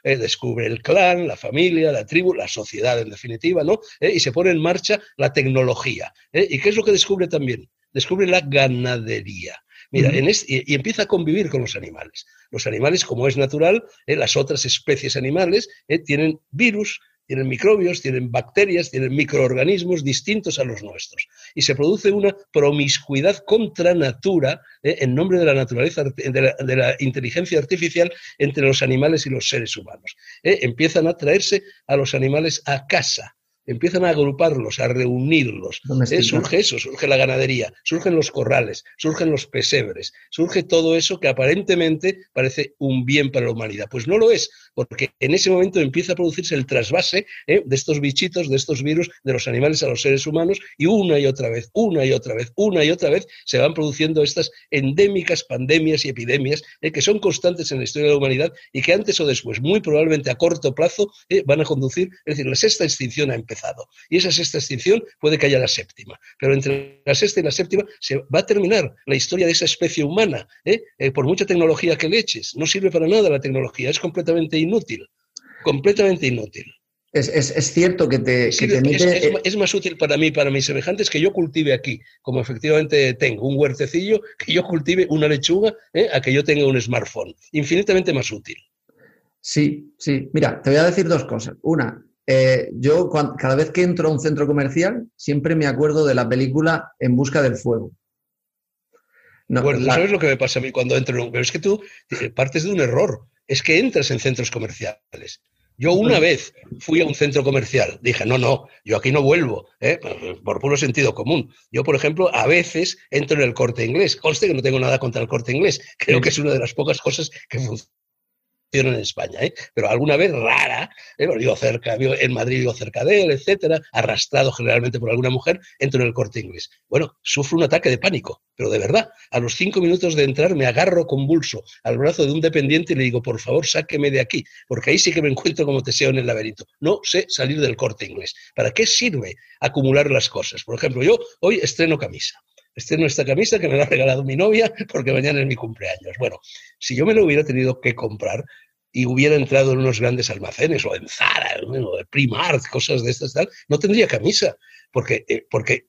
eh, descubre el clan, la familia, la tribu, la sociedad en definitiva, ¿no? Eh, y se pone en marcha la tecnología. ¿Y qué es lo que descubre también? Descubre la ganadería. Mira, en y, empieza a convivir con los animales. Los animales, como es natural, las otras especies animales tienen virus, tienen microbios, tienen bacterias, tienen microorganismos distintos a los nuestros. Y se produce una promiscuidad contra natura, eh, en nombre de la naturaleza, de la, inteligencia artificial, entre los animales y los seres humanos. Eh, empiezan a traerse a los animales a casa empiezan a agruparlos, a reunirlos. Eh, surge eso, surge la ganadería, surgen los corrales, surgen los pesebres, surge todo eso que aparentemente parece un bien para la humanidad. Pues no lo es, porque en ese momento empieza a producirse el trasvase eh, de estos bichitos, de estos virus, de los animales a los seres humanos, y una y otra vez, una y otra vez, una y otra vez se van produciendo estas endémicas pandemias y epidemias eh, que son constantes en la historia de la humanidad y que antes o después, muy probablemente a corto plazo, van a conducir, es decir, la sexta extinción a empezar. Y esa sexta extinción puede que haya la séptima. Pero entre la sexta y la séptima se va a terminar la historia de esa especie humana. ¿eh? Eh, por mucha tecnología que le eches, no sirve para nada la tecnología, es completamente inútil. Completamente inútil. Es, cierto que te, es, más útil para mí, para mis semejantes, que yo cultive aquí, como efectivamente tengo un huertecillo, que yo cultive una lechuga, ¿eh? a que yo tenga un smartphone. Infinitamente más útil. Sí, sí. Mira, te voy a decir dos cosas. Una, eh, yo cada vez que entro a un centro comercial siempre me acuerdo de la película En busca del fuego. No, bueno, ¿sabes lo que me pasa a mí cuando entro en un... Pero es que tú eh, partes de un error. Es que entras en centros comerciales. Yo una vez fui a un centro comercial, dije, no, no, yo aquí no vuelvo, ¿eh? por puro sentido común. Yo, por ejemplo, a veces entro en el corte inglés. Conste que no tengo nada contra el corte inglés. Creo que es una de las pocas cosas que funciona en España, ¿eh? pero alguna vez rara, ¿eh? cerca, en Madrid vivo cerca de él, etcétera, arrastrado generalmente por alguna mujer, entro en el corte inglés. Bueno, sufro un ataque de pánico, pero de verdad, a los cinco minutos de entrar me agarro convulso al brazo de un dependiente y le digo, por favor, sáqueme de aquí, porque ahí sí que me encuentro como teseo en el laberinto. No sé salir del corte inglés. ¿Para qué sirve acumular las cosas? Por ejemplo, yo hoy estreno camisa estreno esta camisa que me la ha regalado mi novia porque mañana es mi cumpleaños. Bueno, si yo me lo hubiera tenido que comprar y hubiera entrado en unos grandes almacenes o en Zara, o de Primark, cosas de estas tal, no tendría camisa, porque, eh, porque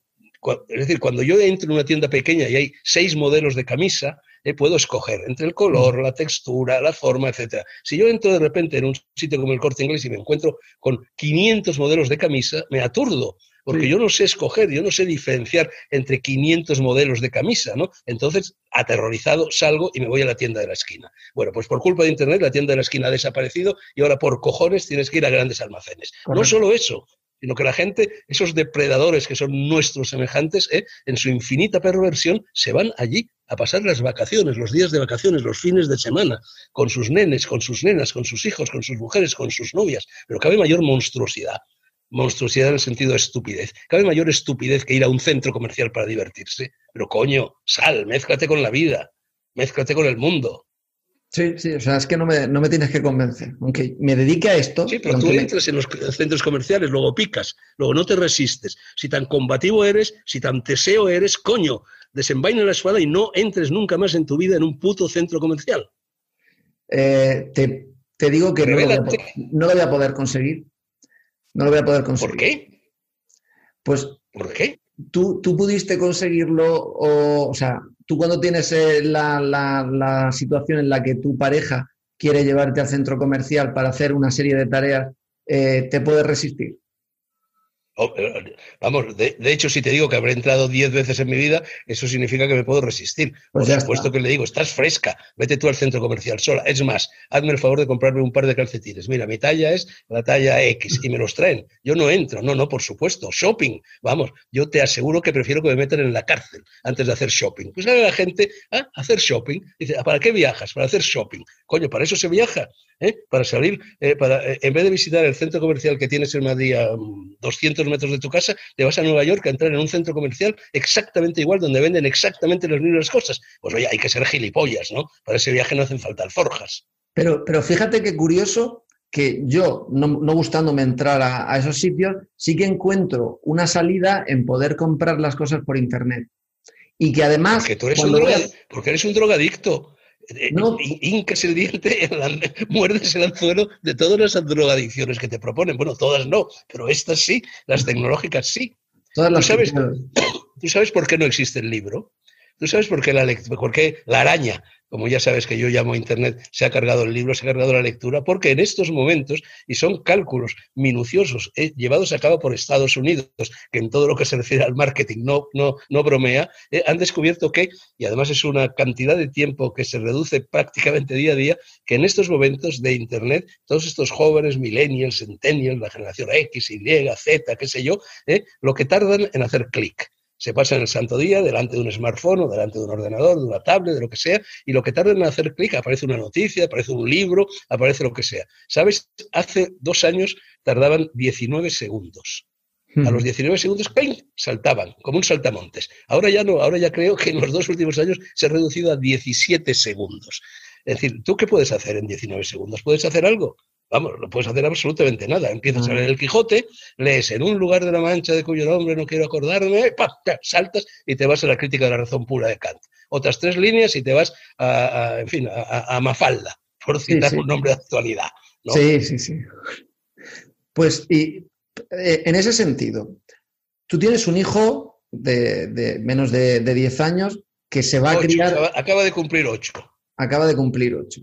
es decir, cuando yo entro en una tienda pequeña y hay seis modelos de camisa, eh, puedo escoger entre el color, la textura, la forma, etc. Si yo entro de repente en un sitio como el Corte Inglés y me encuentro con 500 modelos de camisa, me aturdo, porque yo no sé escoger, yo no sé diferenciar entre 500 modelos de camisa, ¿no? Entonces, aterrorizado, salgo y me voy a la tienda de la esquina. Bueno, pues por culpa de Internet, la tienda de la esquina ha desaparecido y ahora por cojones tienes que ir a grandes almacenes. No solo eso, sino que la gente, esos depredadores que son nuestros semejantes, ¿eh? en su infinita perversión, se van allí a pasar las vacaciones, los días de vacaciones, los fines de semana, con sus nenes, con sus nenas, con sus hijos, con sus mujeres, con sus novias. Pero cabe mayor monstruosidad monstruosidad en el sentido de estupidez. Cabe mayor estupidez que ir a un centro comercial para divertirse. Pero coño, sal, mézclate con la vida, mézclate con el mundo. Sí, sí, o sea, es que no me, no me tienes que convencer. Aunque me dedique a esto. Sí, pero tú entras en los centros comerciales, luego picas, luego no te resistes. Si tan combativo eres, si tan teseo eres, coño, desenvaina la espada y no entres nunca más en tu vida en un puto centro comercial. Eh, te, digo que no no lo voy a poder conseguir no lo voy a poder conseguir. ¿Por qué? Pues. ¿Por qué? Tú, tú pudiste conseguirlo, o, o sea, tú cuando tienes eh, la, la, situación en la que tu pareja quiere llevarte al centro comercial para hacer una serie de tareas, eh, ¿te puedes resistir? Oh, vamos, de, hecho, si te digo que habré entrado diez veces en mi vida, eso significa que me puedo resistir. Por pues supuesto que le digo, estás fresca, vete tú al centro comercial sola. Es más, hazme el favor de comprarme un par de calcetines. Mira, mi talla es la talla X y me los traen. Yo no entro, no, no, por supuesto. Shopping, vamos, yo te aseguro que prefiero que me metan en la cárcel antes de hacer shopping. Pues sale la gente a hacer shopping. Dice, ¿para qué viajas? Para hacer shopping. Coño, para eso se viaja. ¿Eh? para salir, eh, para, eh, en vez de visitar el centro comercial que tienes en Madrid a 200 mm, metros de tu casa, te vas a Nueva York a entrar en un centro comercial exactamente igual, donde venden exactamente las mismas cosas. Pues oye, hay que ser gilipollas, ¿no? Para ese viaje no hacen falta alforjas. Pero, pero fíjate qué curioso que yo, no, gustándome entrar a, esos sitios, sí que encuentro una salida en poder comprar las cosas por Internet. Y que además... Porque, tú eres un porque eres un drogadicto no. Incas el diente, muerdes el anzuelo de todas las drogadicciones que te proponen. Bueno, todas no, pero estas sí, las tecnológicas sí. Todas las ¿Tú, sabes, ¿Tú sabes por qué no existe el libro? ¿Tú sabes por qué la, por qué la araña como ya sabes que yo llamo a Internet, se ha cargado el libro, se ha cargado la lectura, porque en estos momentos, y son cálculos minuciosos eh, llevados a cabo por Estados Unidos, que en todo lo que se refiere al marketing no, no, no bromea, eh, han descubierto que, y además es una cantidad de tiempo que se reduce prácticamente día a día, que en estos momentos de Internet, todos estos jóvenes, millennials, centennials, la generación X, Y, Z, qué sé yo, eh, lo que tardan en hacer clic se pasan el santo día delante de un smartphone o delante de un ordenador, de una tablet, de lo que sea, y lo que tardan en hacer clic aparece una noticia, aparece un libro, aparece lo que sea. ¿Sabes? Hace dos años tardaban 19 segundos. A los 19 segundos, ¡ping! saltaban, como un saltamontes. Ahora ya no, ahora ya creo que en los dos últimos años se ha reducido a 17 segundos. Es decir, ¿tú qué puedes hacer en 19 segundos? ¿Puedes hacer algo? Vamos, no puedes hacer absolutamente nada. Empiezas a leer el Quijote, lees en un lugar de la Mancha de cuyo nombre no quiero acordarme, saltas y te vas a la crítica de la razón pura de Kant. Otras tres líneas y te vas a, en fin, a, Mafalda, por citar un nombre de actualidad. Sí, sí, sí. Pues, y eh, en ese sentido, tú tienes un hijo de, menos de, 10 años que se va a criar. Acaba, de cumplir 8. Acaba de cumplir 8.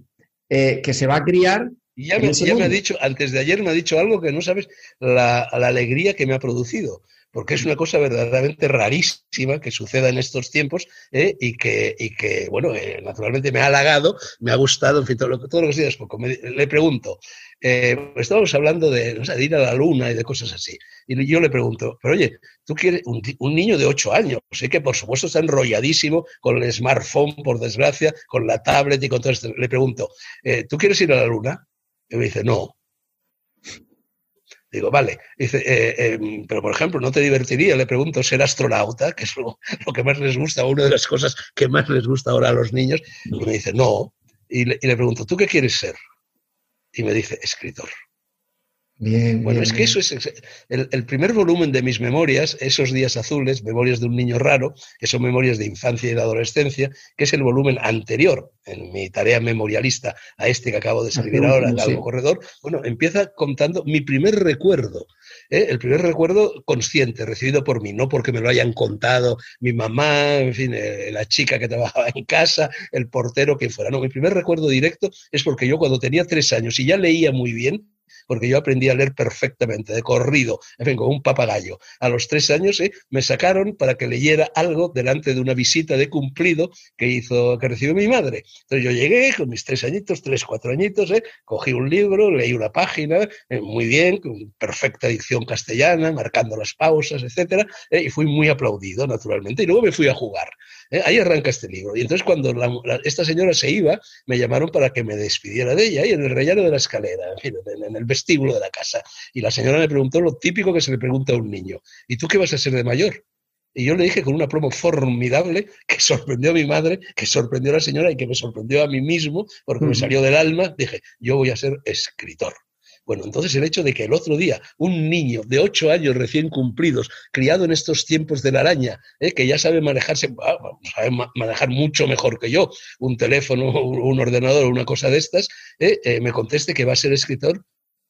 Eh, que se va a criar y ya, me, ha dicho, antes de ayer me ha dicho algo que no sabes la, alegría que me ha producido, porque es una cosa verdaderamente rarísima que suceda en estos tiempos ¿eh? y, que, y que, bueno, eh, naturalmente me ha halagado, me ha gustado, en fin, todo lo, todo lo que días poco. le pregunto, eh, estábamos hablando de, ir a la luna y de cosas así, y yo le pregunto, pero oye, tú quieres un, un niño de ocho años, sé que por supuesto está enrolladísimo con el smartphone, por desgracia, con la tablet y con todo esto. Le pregunto, ¿tú quieres ir a la luna? Y me dice, no. Digo, vale. Eh, em, pero por ejemplo, ¿no te divertiría? Le pregunto, ser astronauta, que es lo, que más les gusta, una de las cosas que más les gusta ahora a los niños. Y me dice, no. y le pregunto, ¿tú qué quieres ser? Y me dice, escritor. Bien, bueno, es que eso es el, primer volumen de mis memorias, esos días azules, memorias de un niño raro, que son memorias de infancia y de adolescencia, que es el volumen anterior en mi tarea memorialista a este que acabo de escribir ahora, en Algo Corredor. Bueno, empieza contando mi primer recuerdo, ¿eh? el primer recuerdo consciente, recibido por mí, no porque me lo hayan contado mi mamá, en fin, eh, la chica que trabajaba en casa, el portero, quien fuera. No, mi primer recuerdo directo es porque yo cuando tenía tres años y ya leía muy bien, porque yo aprendí a leer perfectamente, de corrido, en fin, como un papagayo. A los tres años ¿eh? me sacaron para que leyera algo delante de una visita de cumplido que hizo, que recibió mi madre. Entonces yo llegué con mis tres añitos, tres, cuatro añitos, ¿eh? cogí un libro, leí una página, eh, muy bien, con perfecta dicción castellana, marcando las pausas, etcétera, y fui muy aplaudido, naturalmente, y luego me fui a jugar. Ahí arranca este libro. Y entonces cuando esta señora se iba, me llamaron para que me despidiera de ella, y en el rellano de la escalera, en fin, en el vestíbulo de la casa. Y la señora me preguntó lo típico que se le pregunta a un niño, ¿y tú qué vas a ser de mayor? Y yo le dije con una promo formidable que sorprendió a mi madre, que sorprendió a la señora y que me sorprendió a mí mismo, porque me salió del alma, dije, yo voy a ser escritor. Bueno, entonces el hecho de que el otro día un niño de ocho años recién cumplidos, criado en estos tiempos de la araña, ¿eh? que ya sabe manejarse, ah, sabe manejar mucho mejor que yo, un teléfono, un ordenador, una cosa de estas, ¿eh? Eh, me conteste que va a ser escritor,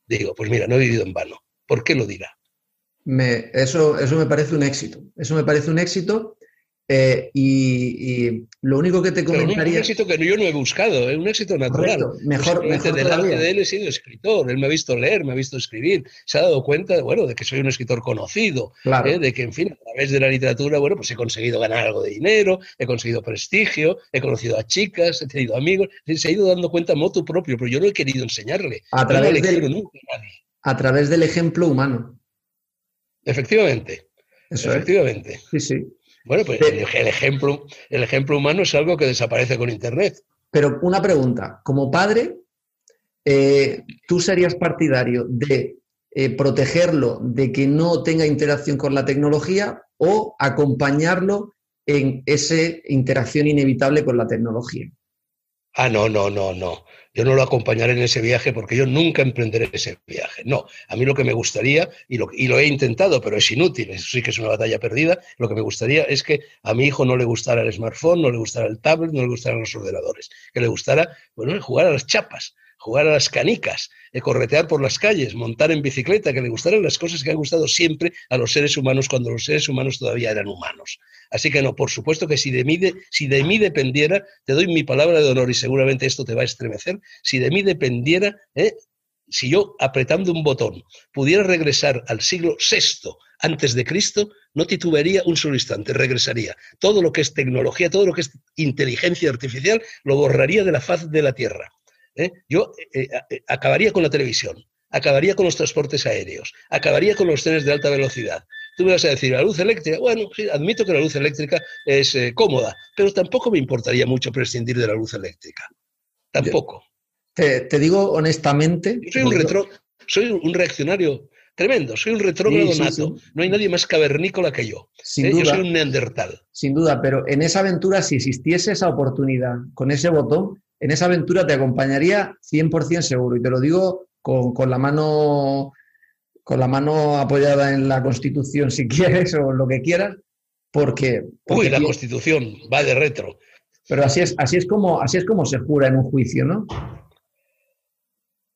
digo, pues mira, no he vivido en vano. ¿Por qué lo dirá? Me, eso, eso me parece un éxito. Eso me parece un éxito eh, y, lo único que te comentaría. un éxito que yo no he buscado, es ¿eh? un éxito natural. mejor, mejor delante de él he sido escritor, él me ha visto leer, me ha visto escribir, se ha dado cuenta, bueno, de que soy un escritor conocido, ¿eh? de que, en fin, a través de la literatura, bueno, pues he conseguido ganar algo de dinero, he conseguido prestigio, he conocido a chicas, he tenido amigos, se ha ido dando cuenta moto propio, pero yo no he querido enseñarle. A través, del, a través del ejemplo humano. Efectivamente. efectivamente. Sí, sí. Bueno, pues el, ejemplo, el ejemplo humano es algo que desaparece con Internet. Pero una pregunta, como padre, eh, ¿tú serías partidario de eh, protegerlo de que no tenga interacción con la tecnología o acompañarlo en esa interacción inevitable con la tecnología? Ah, no, no, no, no. Yo no lo acompañaré en ese viaje porque yo nunca emprenderé ese viaje. No, a mí lo que me gustaría, y lo, y lo he intentado, pero es inútil, eso sí que es una batalla perdida, lo que me gustaría es que a mi hijo no le gustara el smartphone, no le gustara el tablet, no le gustaran los ordenadores, que le gustara, bueno, jugar a las chapas, jugar a las canicas, eh, corretear por las calles, montar en bicicleta, que le gustaran las cosas que han gustado siempre a los seres humanos cuando los seres humanos todavía eran humanos. Así que no, por supuesto que si de mí, si de mí dependiera, te doy mi palabra de honor y seguramente esto te va a estremecer, si de mí dependiera, eh, si yo apretando un botón pudiera regresar al siglo VI antes de Cristo, no titubearía un solo instante, regresaría. Todo lo que es tecnología, todo lo que es inteligencia artificial, lo borraría de la faz de la Tierra. ¿Eh? Yo eh, eh, acabaría con la televisión, acabaría con los transportes aéreos, acabaría con los trenes de alta velocidad. Tú me vas a decir, la luz eléctrica, bueno, admito que la luz eléctrica es cómoda, pero tampoco me importaría mucho prescindir de la luz eléctrica. Tampoco. Te, digo honestamente. soy un, retro, soy un reaccionario tremendo, soy un retrógrado nato. No hay nadie más cavernícola que yo. yo soy un neandertal. Sin duda, pero en esa aventura, si existiese esa oportunidad con ese botón, en esa aventura te acompañaría 100% seguro. Y te lo digo con, la mano con la mano apoyada en la Constitución, si quieres, o lo que quieras, porque... Uy, la Constitución va de retro. Pero así es, así, es como, así es como se jura en un juicio, ¿no?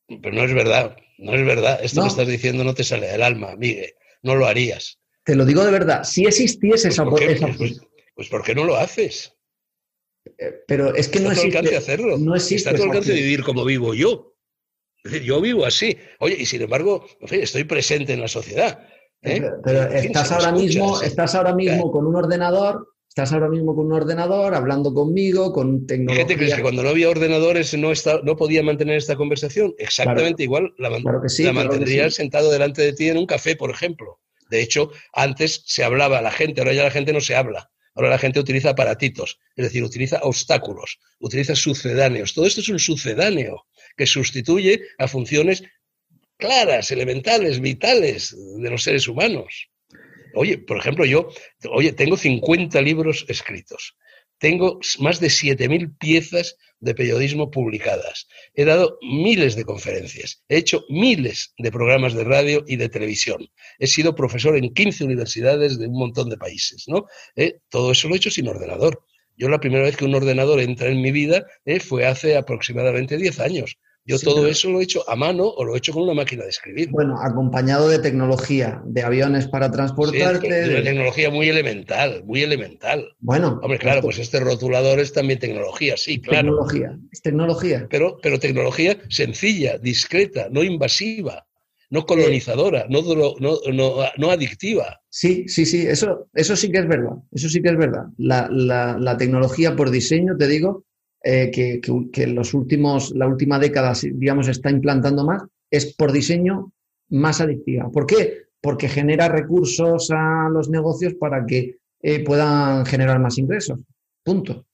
Pero no es verdad, no es verdad. Esto que estás diciendo no te sale del alma, Miguel. No lo harías. Te lo digo de verdad. Si existiese pues esa, pues, pues, pues, ¿por qué no lo haces? Pero es que no existe. alcance hacerlo. No existe. Está a tu alcance de vivir como vivo yo. Es decir, yo vivo así. Oye, y sin embargo, estoy presente en la sociedad. ¿eh? Pero, estás, ahora mismo, estás ahora mismo con un ordenador, estás ahora mismo con un ordenador hablando conmigo, con tecnología. ¿Qué te crees que cuando no había ordenadores no, está, no podía mantener esta conversación? Exactamente igual la, la mantendría sentado delante de ti en un café, por ejemplo. De hecho, antes se hablaba a la gente, ahora ya la gente no se habla. Ahora la gente utiliza aparatitos, es decir, utiliza obstáculos, utiliza sucedáneos. Todo esto es un sucedáneo que sustituye a funciones claras, elementales, vitales de los seres humanos. Oye, por ejemplo, yo, oye, tengo 50 libros escritos. Tengo más de 7.000 piezas de periodismo publicadas. He dado miles de conferencias. He hecho miles de programas de radio y de televisión. He sido profesor en 15 universidades de un montón de países. ¿no? Eh, todo eso lo he hecho sin ordenador. Yo la primera vez que un ordenador entra en mi vida eh, fue hace aproximadamente 10 años. Yo todo eso lo he hecho a mano o lo he hecho con una máquina de escribir. Bueno, acompañado de tecnología, de aviones para transportarte. de una tecnología muy elemental, muy elemental. Bueno. Hombre, claro, pues este rotulador es también tecnología, sí, claro. Tecnología, es tecnología. Pero, pero tecnología sencilla, discreta, no invasiva, no colonizadora, no, no, no, adictiva. Sí, sí, sí, eso, eso sí que es verdad. Eso sí que es verdad. La, la, la tecnología por diseño, te digo, eh, que, que, los últimos, la última década, digamos, está implantando más, es por diseño más adictiva. ¿Por qué? Porque genera recursos a los negocios para que eh, puedan generar más ingresos. Punto.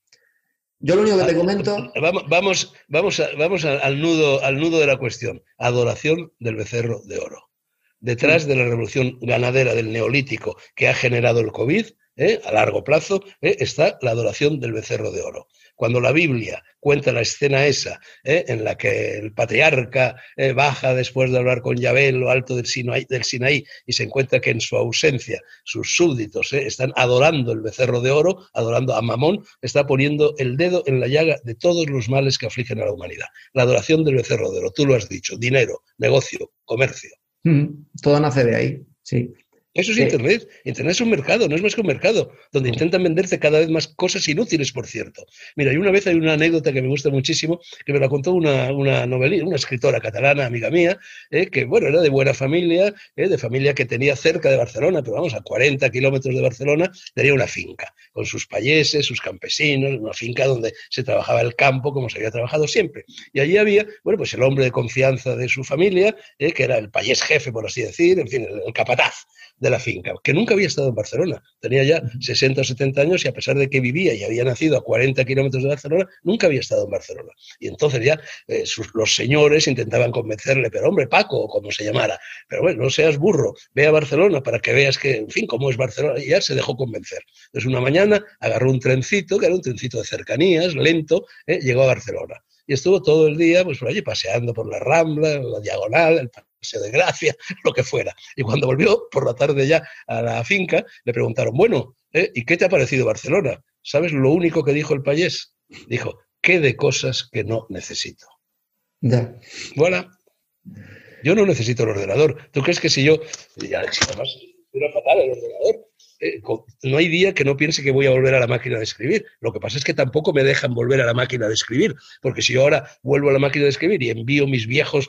Yo lo único que te comento. Vamos, vamos, vamos al, nudo, al nudo de la cuestión. Adoración del becerro de oro. Detrás de la revolución ganadera del neolítico que ha generado el COVID, ¿eh? a largo plazo, está la adoración del becerro de oro. Cuando la Biblia cuenta la escena esa, ¿eh? en la que el patriarca eh, baja después de hablar con Yahvé en lo alto del Sinaí, y se encuentra que en su ausencia sus súbditos ¿eh? están adorando el becerro de oro, adorando a Mamón, está poniendo el dedo en la llaga de todos los males que afligen a la humanidad. La adoración del becerro de oro, tú lo has dicho, dinero, negocio, comercio. Mm, todo nace de ahí, sí. Eso es Internet. Internet es un mercado, no es más que un mercado, donde intentan venderse cada vez más cosas inútiles, por cierto. Mira, y una vez hay una anécdota que me gusta muchísimo, que me la contó una, una novelista, una escritora catalana, amiga mía, eh, que, bueno, era de buena familia, eh, de familia que tenía cerca de Barcelona, pero vamos, a 40 kilómetros de Barcelona, tenía una finca, con sus payeses, sus campesinos, una finca donde se trabajaba el campo como se había trabajado siempre. Y allí había, bueno, pues el hombre de confianza de su familia, eh, que era el payés jefe, por así decir, en fin, el, el capataz de la finca, que nunca había estado en Barcelona. Tenía ya 60 o 70 años y a pesar de que vivía y había nacido a 40 kilómetros de Barcelona, nunca había estado en Barcelona. Y entonces ya eh, los señores intentaban convencerle, pero hombre, Paco, o como se llamara, pero bueno, no seas burro, ve a Barcelona para que veas que, en fin, cómo es Barcelona. Y ya se dejó convencer. Entonces una mañana agarró un trencito, que era un trencito de cercanías, lento, ¿eh? llegó a Barcelona. Y estuvo todo el día pues, por allí paseando por la Rambla, la Diagonal, el Paseo de Gracia, lo que fuera. Y cuando volvió por la tarde ya a la finca, le preguntaron, bueno, ¿eh? ¿y qué te ha parecido Barcelona? ¿Sabes lo único que dijo el payés? Dijo, ¿qué de cosas que no necesito? Ya. Bueno, yo no necesito el ordenador. ¿Tú crees que si yo, ya, además, era fatal el ordenador, eh, no hay día que no piense que voy a volver a la máquina de escribir. Lo que pasa es que tampoco me dejan volver a la máquina de escribir, porque si yo ahora vuelvo a la máquina de escribir y envío mis viejos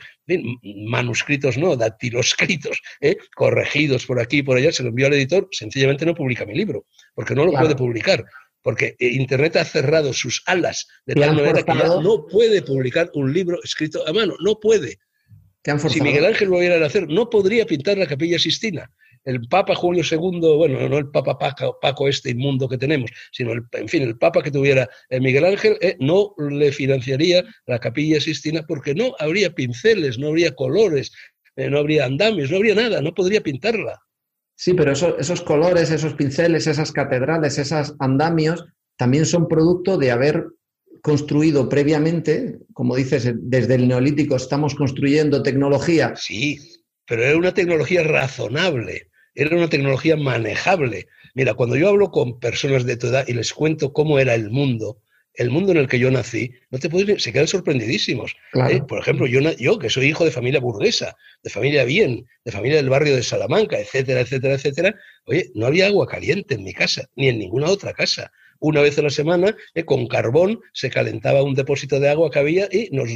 manuscritos, no, dactiloscritos, ¿eh? corregidos por aquí y por allá, se lo envío al editor, sencillamente no publica mi libro, porque no lo puede publicar. Porque eh, Internet ha cerrado sus alas de tal manera que ya no puede publicar un libro escrito a mano, no puede. Si Miguel Ángel lo hubiera de hacer, no podría pintar la capilla Sistina el Papa Julio II, bueno, no el Papa Paco, este inmundo que tenemos, sino, el, en fin, el Papa que tuviera eh, Miguel Ángel, eh, no le financiaría la capilla Sistina porque no habría pinceles, no habría colores, eh, no habría andamios, no habría nada, no podría pintarla. Sí, pero esos colores, esos pinceles, esas catedrales, esos andamios, también son producto de haber construido previamente, como dices, desde el neolítico estamos construyendo tecnología. Sí, pero era una tecnología razonable, era una tecnología manejable. Mira, cuando yo hablo con personas de tu edad y les cuento cómo era el mundo, el mundo en el que yo nací, no te puedes, se quedan sorprendidísimos. ¿eh? Por ejemplo, yo, yo que soy hijo de familia burguesa, de familia bien, de familia del barrio de Salamanca, etcétera, etcétera, etcétera, oye, no había agua caliente en mi casa, ni en ninguna otra casa una vez a la semana, eh, con carbón se calentaba un depósito de agua que había y nos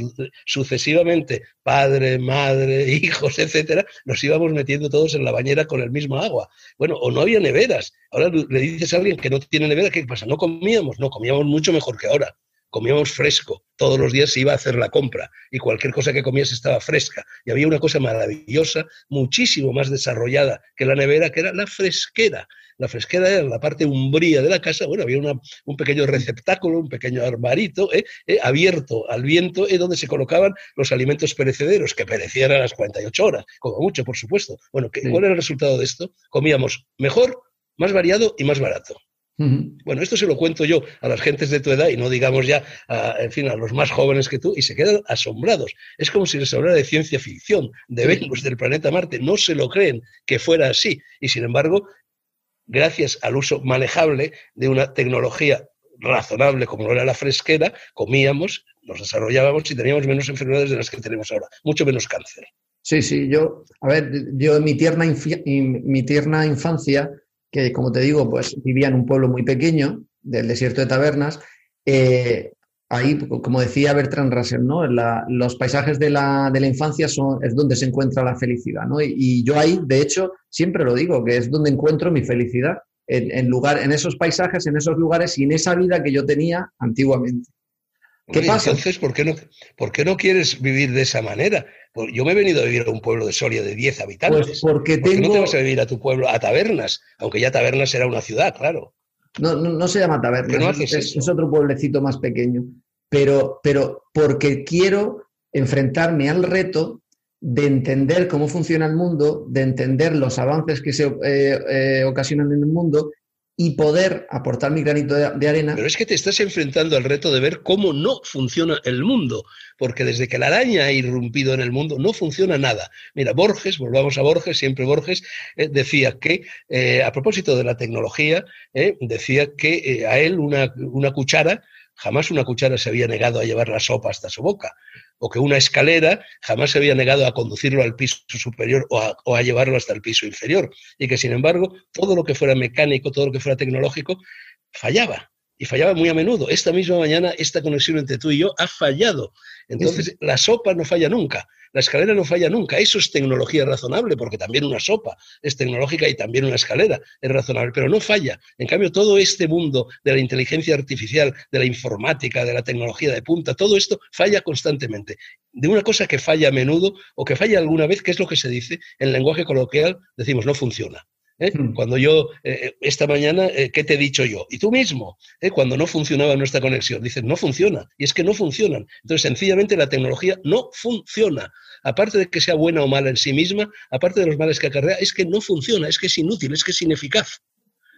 sucesivamente, padre, madre, hijos, etcétera, nos íbamos metiendo todos en la bañera con el mismo agua. Bueno, o no había neveras. Ahora le dices a alguien que no tiene nevera, ¿qué pasa? No comíamos, no, comíamos mucho mejor que ahora comíamos fresco. Todos los días se iba a hacer la compra y cualquier cosa que comías estaba fresca. Y había una cosa maravillosa, muchísimo más desarrollada que la nevera, que era la fresquera. La fresquera era la parte umbría de la casa. Bueno, había un pequeño receptáculo, un pequeño armarito ¿eh? ¿eh? abierto al viento, ¿eh? donde se colocaban los alimentos perecederos, que perecían a las 48 horas, como mucho, por supuesto. Bueno, ¿cuál era el resultado de esto? Comíamos mejor, más variado y más barato. Bueno, esto se lo cuento yo a las gentes de tu edad y no digamos ya, a, en fin, a los más jóvenes que tú, y se quedan asombrados. Es como si les hablara de ciencia ficción, de Venus, del planeta Marte. No se lo creen que fuera así. Y sin embargo, gracias al uso manejable de una tecnología razonable como lo era la fresquera, comíamos, nos desarrollábamos y teníamos menos enfermedades de las que tenemos ahora, mucho menos cáncer. Sí, sí, yo, a ver, yo en mi tierna, mi tierna infancia que como te digo, pues vivía en un pueblo muy pequeño del desierto de Tabernas. Eh, ahí, como decía Bertrand Russell, ¿no? los paisajes de la, de la, infancia son, es donde se encuentra la felicidad. ¿no? Y, yo ahí, de hecho, siempre lo digo, que es donde encuentro mi felicidad, en, lugar, en esos paisajes, en esos lugares y en esa vida que yo tenía antiguamente. ¿Qué pasa? Entonces, ¿por qué, no, ¿por qué no quieres vivir de esa manera? Pues yo me he venido a vivir a un pueblo de Soria de 10 habitantes. Pues porque ¿Por qué no te vas a vivir a tu pueblo, a Tabernas? Aunque ya Tabernas era una ciudad, claro. No, no, se llama Tabernas, es, otro pueblecito más pequeño. Pero, pero porque quiero enfrentarme al reto de entender cómo funciona el mundo, de entender los avances que se eh, eh, ocasionan en el mundo y poder aportar mi granito de, arena. Pero es que te estás enfrentando al reto de ver cómo no funciona el mundo, porque desde que la araña ha irrumpido en el mundo no funciona nada. Mira, Borges, volvamos a Borges, siempre Borges, eh, decía que, eh, a propósito de la tecnología, eh, decía que a él una, una cuchara, jamás una cuchara se había negado a llevar la sopa hasta su boca o que una escalera jamás se había negado a conducirlo al piso superior o a, llevarlo hasta el piso inferior. Y que, sin embargo, todo lo que fuera mecánico, todo lo que fuera tecnológico, fallaba. Y fallaba muy a menudo. Esta misma mañana, esta conexión entre tú y yo ha fallado. Entonces, la sopa no falla nunca. La escalera no falla nunca. Eso es tecnología razonable, porque también una sopa es tecnológica y también una escalera es razonable, pero no falla. En cambio, todo este mundo de la inteligencia artificial, de la informática, de la tecnología de punta, todo esto falla constantemente. De una cosa que falla a menudo o que falla alguna vez, que es lo que se dice en lenguaje coloquial, decimos no funciona. ¿Eh? Hmm. Cuando yo, eh, esta mañana, eh, ¿qué te he dicho yo? Y tú mismo, cuando no funcionaba nuestra conexión, dices, no funciona. Y es que no funcionan. Entonces, sencillamente la tecnología no funciona. Aparte de que sea buena o mala en sí misma, aparte de los males que acarrea, es que no funciona, es que es inútil, es que es ineficaz.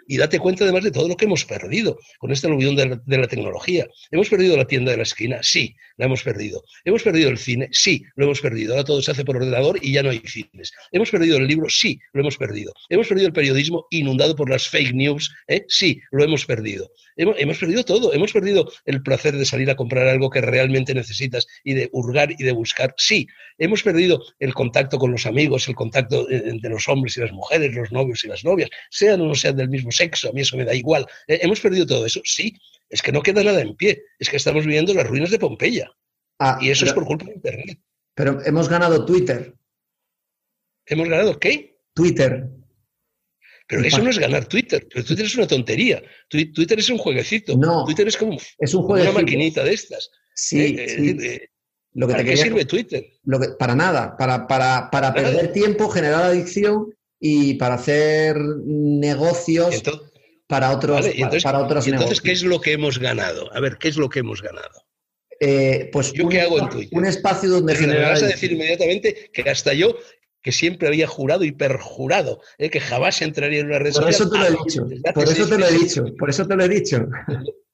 Y date cuenta además de todo lo que hemos perdido con esta aluvión de la, tecnología. ¿Hemos perdido la tienda de la esquina? Sí, la hemos perdido. ¿Hemos perdido el cine? Sí, lo hemos perdido. Ahora todo se hace por ordenador y ya no hay cines. ¿Hemos perdido el libro? Sí, lo hemos perdido. ¿Hemos perdido el periodismo inundado por las fake news? ¿Eh? Sí, lo hemos perdido. Hemos, hemos, perdido todo. Hemos perdido el placer de salir a comprar algo que realmente necesitas y de hurgar y de buscar. Sí, hemos perdido el contacto con los amigos, el contacto eh, entre los hombres y las mujeres, los novios y las novias, sean o no sean del mismo sexo, a mí eso me da igual. Eh, ¿Hemos perdido todo eso? Sí, es que no queda nada en pie, es que estamos viviendo las ruinas de Pompeya. Ah, y eso es por culpa de Internet. Pero hemos ganado Twitter. ¿Hemos ganado qué? Twitter. Pero eso no es ganar Twitter. Twitter es una tontería. Twitter es un jueguecito. No. Twitter es como es un una maquinita de estas. Sí. Eh, lo que ¿Para qué sirve Twitter? Lo que, para nada. Para, para, para perder tiempo, generar adicción y para hacer negocios para otros, entonces, para otros entonces ¿qué es lo que hemos ganado? A ver, ¿qué es lo que hemos ganado? Eh, pues ¿Yo un, qué hago en Twitter? Un espacio donde generar... Me vas a decir inmediatamente que hasta yo, que siempre había jurado y perjurado, eh, que jamás entraría en una red Por eso te lo he dicho, por eso te lo he dicho, por eso te lo he dicho.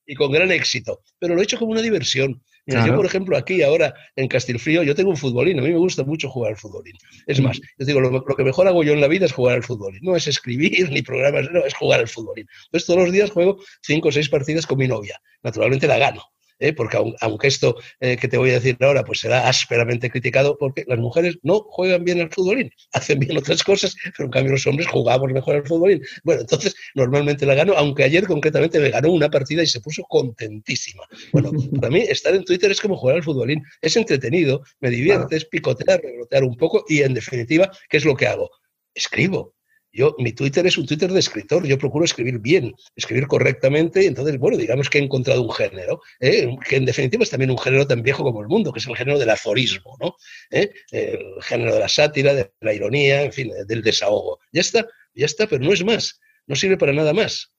Y con gran éxito. Pero lo he hecho como una diversión. Yo, por ejemplo, aquí ahora en Castilfrío, yo tengo un futbolín, a mí me gusta mucho jugar al futbolín. Es mm. más, yo digo, lo, que mejor hago yo en la vida es jugar al futbolín. No es escribir ni programas, no, es jugar al futbolín. Entonces todos los días juego cinco o seis partidas con mi novia. Naturalmente la gano. ¿Eh? porque aunque esto eh, que te voy a decir ahora pues será ásperamente criticado, porque las mujeres no juegan bien al futbolín, hacen bien otras cosas, pero en cambio los hombres jugamos mejor al futbolín. Bueno, entonces normalmente la gano, aunque ayer concretamente me ganó una partida y se puso contentísima. Bueno, para mí estar en Twitter es como jugar al futbolín, es entretenido, me divierte, es picotear, rebrotear un poco y en definitiva, ¿qué es lo que hago? Escribo, yo, mi Twitter es un Twitter de escritor, yo procuro escribir bien, escribir correctamente, entonces, bueno, digamos que he encontrado un género, ¿eh? que en definitiva es también un género tan viejo como el mundo, que es el género del aforismo, ¿no? ¿Eh? El género de la sátira, de la ironía, en fin, del desahogo. Ya está, ya está, pero no es más, no sirve para nada más.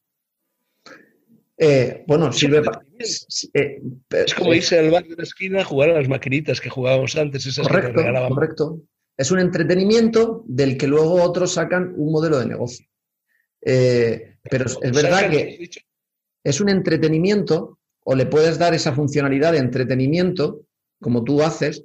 Eh, bueno, sirve para... es como irse al bar de la esquina a jugar a las maquinitas que jugábamos antes, esas correcto, que regalaban. Correcto. Es un entretenimiento del que luego otros sacan un modelo de negocio. Eh, pero es, verdad que es un entretenimiento, o le puedes dar esa funcionalidad de entretenimiento, como tú haces,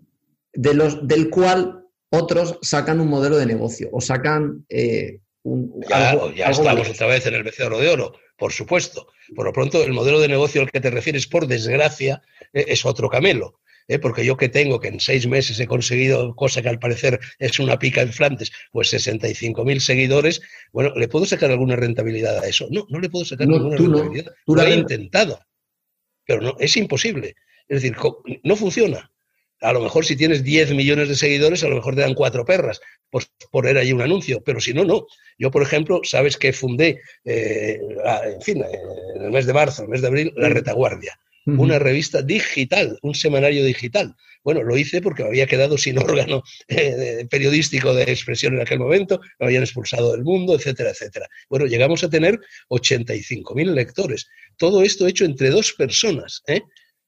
de los, del cual otros sacan un modelo de negocio o sacan eh, un. Claro, ya estamos otra vez en el becerro de oro, por supuesto. Por lo pronto, el modelo de negocio al que te refieres, por desgracia, eh, es otro camelo. ¿Eh? porque yo que tengo, que en seis meses he conseguido, cosa que al parecer es una pica en Flandes, pues 65.000 seguidores, bueno, ¿le puedo sacar alguna rentabilidad a eso? No, no le puedo sacar ninguna rentabilidad. Tú lo he intentado, pero no, es imposible. Es decir, no funciona. A lo mejor si tienes 10 millones de seguidores, a lo mejor te dan cuatro perras por poner ahí un anuncio, pero si no, no. Yo, por ejemplo, sabes que fundé, eh, en fin, en el mes de marzo, el mes de abril, la retaguardia una revista digital, un semanario digital. Bueno, lo hice porque me había quedado sin órgano eh, periodístico de expresión en aquel momento, me habían expulsado del mundo, etcétera, etcétera. Bueno, llegamos a tener 85.000 lectores. Todo esto hecho entre dos personas. ¿eh?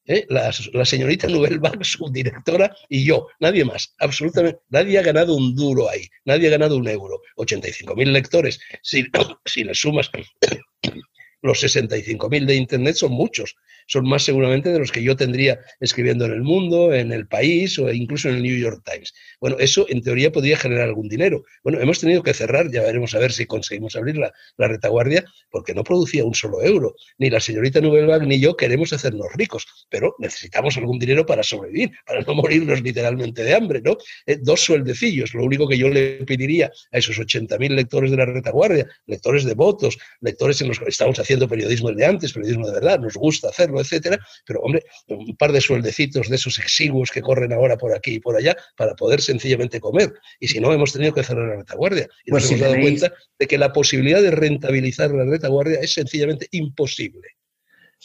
¿Eh? La, señorita Nouvelle su directora, y yo, nadie más, absolutamente, nadie ha ganado un duro ahí, nadie ha ganado un euro. 85.000 lectores, si, si le sumas los 65.000 de Internet son muchos son más seguramente de los que yo tendría escribiendo en el mundo, en el país o incluso en el New York Times. Bueno, eso en teoría podría generar algún dinero. Bueno, hemos tenido que cerrar, ya veremos a ver si conseguimos abrir la, retaguardia, porque no producía un solo euro. Ni la señorita Nubelbach ni yo queremos hacernos ricos, pero necesitamos algún dinero para sobrevivir, para no morirnos literalmente de hambre, ¿no? Eh, dos sueldecillos, lo único que yo le pediría a esos 80.000 lectores de la retaguardia, lectores de votos, lectores en los que estamos haciendo periodismo de antes, periodismo de verdad, nos gusta hacerlo, etcétera, pero hombre, un par de sueldecitos de esos exiguos que corren ahora por aquí y por allá para poder sencillamente comer. Y si no, hemos tenido que cerrar la retaguardia. Y nos pues hemos dado cuenta de que la posibilidad de rentabilizar la retaguardia es sencillamente imposible.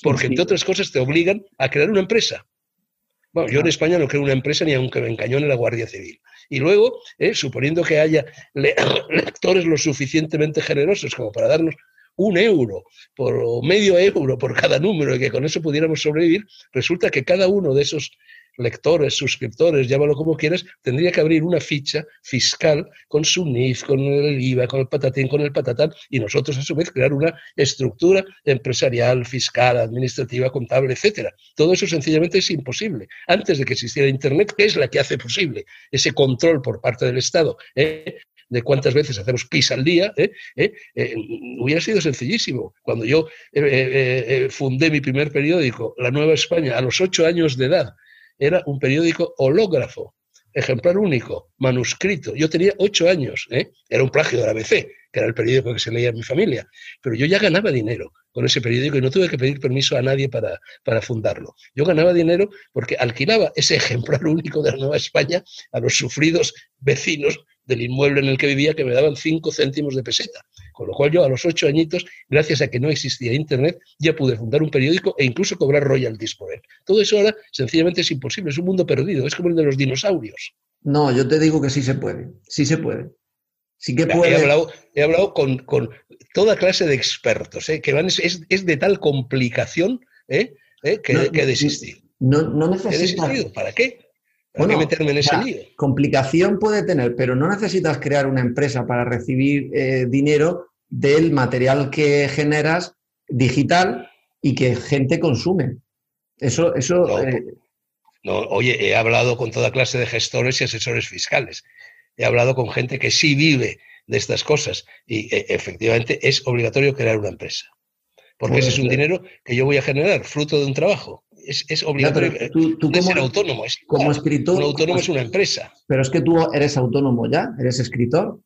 Porque, entre otras cosas, te obligan a crear una empresa. Bueno, yo en España no creo una empresa ni aunque me encañone la Guardia Civil. Y luego, eh, suponiendo que haya lectores lo suficientemente generosos como para darnos un euro por, o medio euro por cada número y que con eso pudiéramos sobrevivir, resulta que cada uno de esos lectores, suscriptores, llámalo como quieras, tendría que abrir una ficha fiscal con su NIF, con el IVA, con el patatín, con el patatán, y nosotros a su vez crear una estructura empresarial, fiscal, administrativa, contable, etcétera. Todo eso sencillamente es imposible. Antes de que existiera Internet, ¿qué es la que hace posible ese control por parte del Estado? ¿eh? De cuántas veces hacemos pis al día, ¿eh? ¿Eh? hubiera sido sencillísimo. Cuando yo fundé mi primer periódico, La Nueva España, a los ocho años de edad, era un periódico hológrafo, ejemplar único, manuscrito. Yo tenía ocho años, ¿eh? era un plagio de la ABC, que era el periódico que se leía en mi familia, pero yo ya ganaba dinero con ese periódico y no tuve que pedir permiso a nadie para, para fundarlo. Yo ganaba dinero porque alquilaba ese ejemplar único de la Nueva España a los sufridos vecinos del inmueble en el que vivía que me daban cinco céntimos de peseta. Con lo cual yo a los ocho añitos, gracias a que no existía Internet, ya pude fundar un periódico e incluso cobrar royalties por él. Todo eso ahora sencillamente es imposible, es un mundo perdido, es como el de los dinosaurios. No, yo te digo que sí se puede, sí se puede. Sí que puede. He hablado, he hablado con, toda clase de expertos, ¿eh? que van, es, de tal complicación ¿eh? ¿Eh? Que, no, que, desistir. No, no necesitas... ¿Para qué? Bueno, meterme en ese lío? Complicación puede tener, pero no necesitas crear una empresa para recibir eh, dinero del material que generas digital y que gente consume. Eso, eso. Eh, no, oye, he hablado con toda clase de gestores y asesores fiscales. He hablado con gente que sí vive de estas cosas y e, efectivamente es obligatorio crear una empresa. Porque ese es un dinero que yo voy a generar, fruto de un trabajo es, obligatorio tú, como, ser autónomo. Es, como escritor. Un autónomo es una empresa. Pero es que tú eres autónomo ya, eres escritor.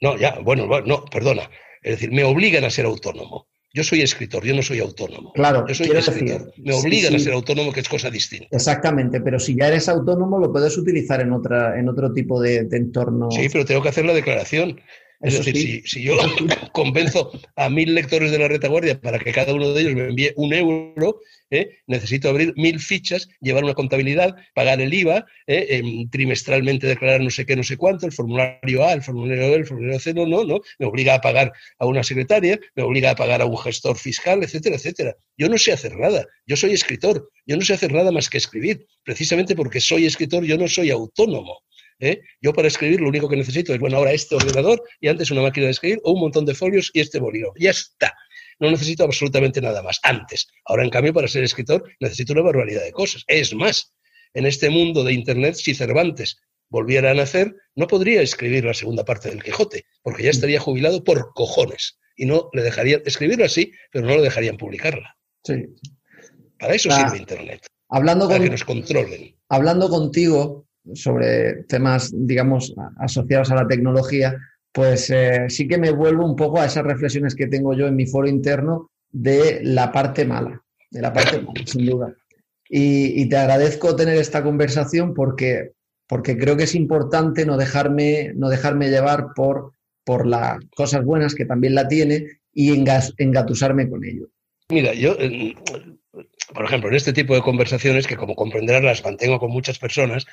No, ya, bueno, no, perdona. Es decir, me obligan a ser autónomo. Yo soy escritor, yo no soy autónomo. Claro, yo soy escritor. me obligan a ser autónomo, que es cosa distinta. Exactamente, pero si ya eres autónomo, lo puedes utilizar en, otra, en otro tipo de, de entorno. Sí, pero tengo que hacer la declaración. Es decir, si, yo convenzo a mil lectores de la retaguardia para que cada uno de ellos me envíe un euro, ¿eh? necesito abrir mil fichas, llevar una contabilidad, pagar el IVA, ¿eh? em, trimestralmente declarar no sé qué, no sé cuánto, el formulario A, el formulario B, el formulario C, no, no, no, me obliga a pagar a una secretaria, me obliga a pagar a un gestor fiscal, etcétera, etcétera. Yo no sé hacer nada, yo soy escritor, yo no sé hacer nada más que escribir, precisamente porque soy escritor, yo no soy autónomo. ¿Eh? Yo para escribir lo único que necesito es, bueno, ahora este ordenador y antes una máquina de escribir o un montón de folios y este bolígrafo. Ya está. No necesito absolutamente nada más. Antes. Ahora, en cambio, para ser escritor necesito una barbaridad de cosas. Es más, en este mundo de Internet, si Cervantes volviera a nacer, no podría escribir la segunda parte del Quijote, porque ya estaría jubilado por cojones. Y no le dejarían escribirla así, pero no le dejarían publicarla. Sí. Para eso sirve Internet. Hablando para que nos controlen. Hablando contigo, sobre temas, digamos, asociados a la tecnología, pues eh, sí que me vuelvo un poco a esas reflexiones que tengo yo en mi foro interno de la parte mala, de la parte mala, sin duda. Y, te agradezco tener esta conversación porque, porque creo que es importante no dejarme, no dejarme llevar por, por las cosas buenas que también la tiene y engatusarme con ello. Mira, yo eh, por ejemplo, en este tipo de conversaciones, que como comprenderás las mantengo con muchas personas,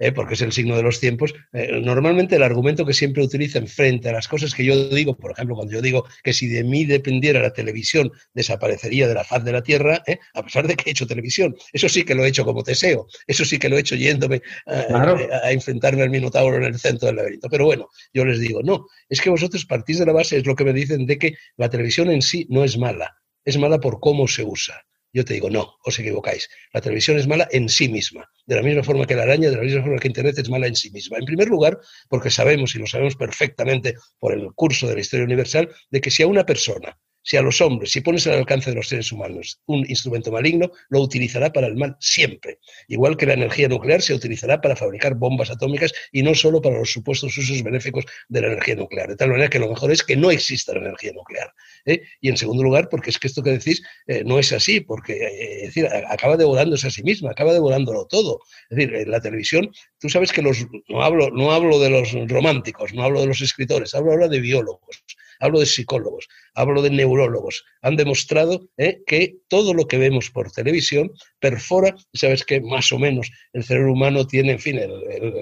eh, porque es el signo de los tiempos, eh, normalmente el argumento que siempre utilizan frente a las cosas que yo digo, por ejemplo, cuando yo digo que si de mí dependiera la televisión, desaparecería de la faz de la Tierra, eh, a pesar de que he hecho televisión, eso sí que lo he hecho como Teseo, eso sí que lo he hecho yéndome a, enfrentarme al Minotauro en el centro del laberinto. Pero bueno, yo les digo, no, es que vosotros partís de la base, es lo que me dicen, de que la televisión en sí no es mala, es mala por cómo se usa. Yo te digo, no, os equivocáis. La televisión es mala en sí misma, de la misma forma que la araña, de la misma forma que Internet es mala en sí misma. En primer lugar, porque sabemos, y lo sabemos perfectamente por el curso de la historia universal, de que si a una persona si a los hombres, si pones al alcance de los seres humanos un instrumento maligno, lo utilizará para el mal siempre. Igual que la energía nuclear se utilizará para fabricar bombas atómicas y no solo para los supuestos usos benéficos de la energía nuclear. De tal manera que lo mejor es que no exista la energía nuclear. ¿eh? Y en segundo lugar, porque es que esto que decís eh, no es así, porque eh, decir, acaba devorándose a sí misma, acaba devorándolo todo. Es decir, la televisión, tú sabes que los, no, hablo, no hablo de los románticos, no hablo de los escritores, hablo ahora de biólogos hablo de psicólogos. hablo de neurólogos, han demostrado ¿eh? que todo lo que vemos por televisión perfora, sabes que más o menos el cerebro humano tiene, en fin, el,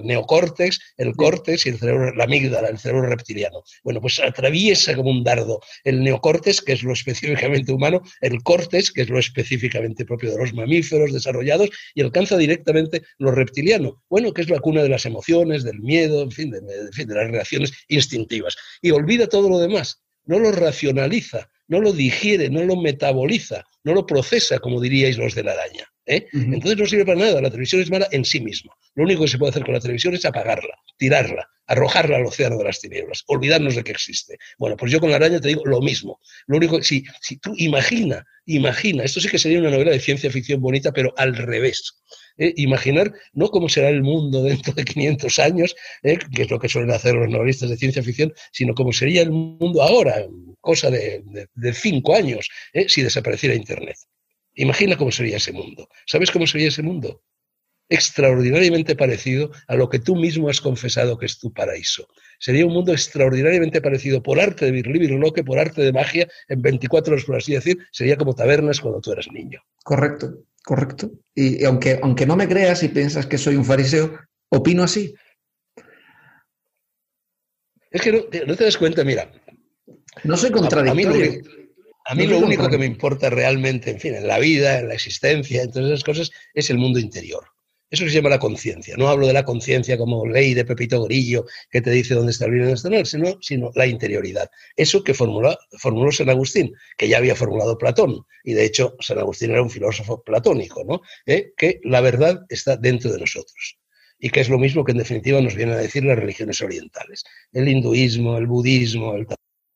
neocórtex, el córtex y el cerebro, la amígdala, el cerebro reptiliano. Bueno, pues atraviesa como un dardo el neocórtex, que es lo específicamente humano, el córtex, que es lo específicamente propio de los mamíferos desarrollados, y alcanza directamente lo reptiliano, bueno, que es la cuna de las emociones, del miedo, en fin, de, en fin, de las reacciones instintivas. Y olvida todo lo demás, no lo racionaliza, no lo digiere, no lo metaboliza, no lo procesa, como diríais los de la araña. ¿eh? Entonces no sirve para nada, la televisión es mala en sí misma. Lo único que se puede hacer con la televisión es apagarla, tirarla, arrojarla al océano de las tinieblas, olvidarnos de que existe. Bueno, pues yo con la araña te digo lo mismo. Lo único, si, si tú imagina, imagina, esto sí que sería una novela de ciencia ficción bonita, pero al revés. ¿eh? imaginar no cómo será el mundo dentro de 500 años, ¿eh? que es lo que suelen hacer los novelistas de ciencia ficción, sino cómo sería el mundo ahora, cosa de, cinco años, ¿eh? si desapareciera Internet. Imagina cómo sería ese mundo. ¿Sabes cómo sería ese mundo? extraordinariamente parecido a lo que tú mismo has confesado que es tu paraíso. Sería un mundo extraordinariamente parecido por arte de que por arte de magia, en 24 horas, por así decir, sería como tabernas cuando tú eras niño. Correcto correcto. Y, aunque, aunque no me creas y piensas que soy un fariseo, opino así. Es que no, te das cuenta, mira. No soy contradictorio. A mí lo, único que me importa realmente, en fin, en la vida, en la existencia, en todas esas cosas, es el mundo interior. Eso se llama la conciencia. No hablo de la conciencia como ley de Pepito Grillo que te dice dónde está el bien y dónde está el mal, sino, sino la interioridad. Eso que formuló, formuló San Agustín, que ya había formulado Platón. Y de hecho, San Agustín era un filósofo platónico, ¿no? ¿Eh? Que la verdad está dentro de nosotros. Y que es lo mismo que en definitiva nos vienen a decir las religiones orientales. El hinduismo, el budismo, el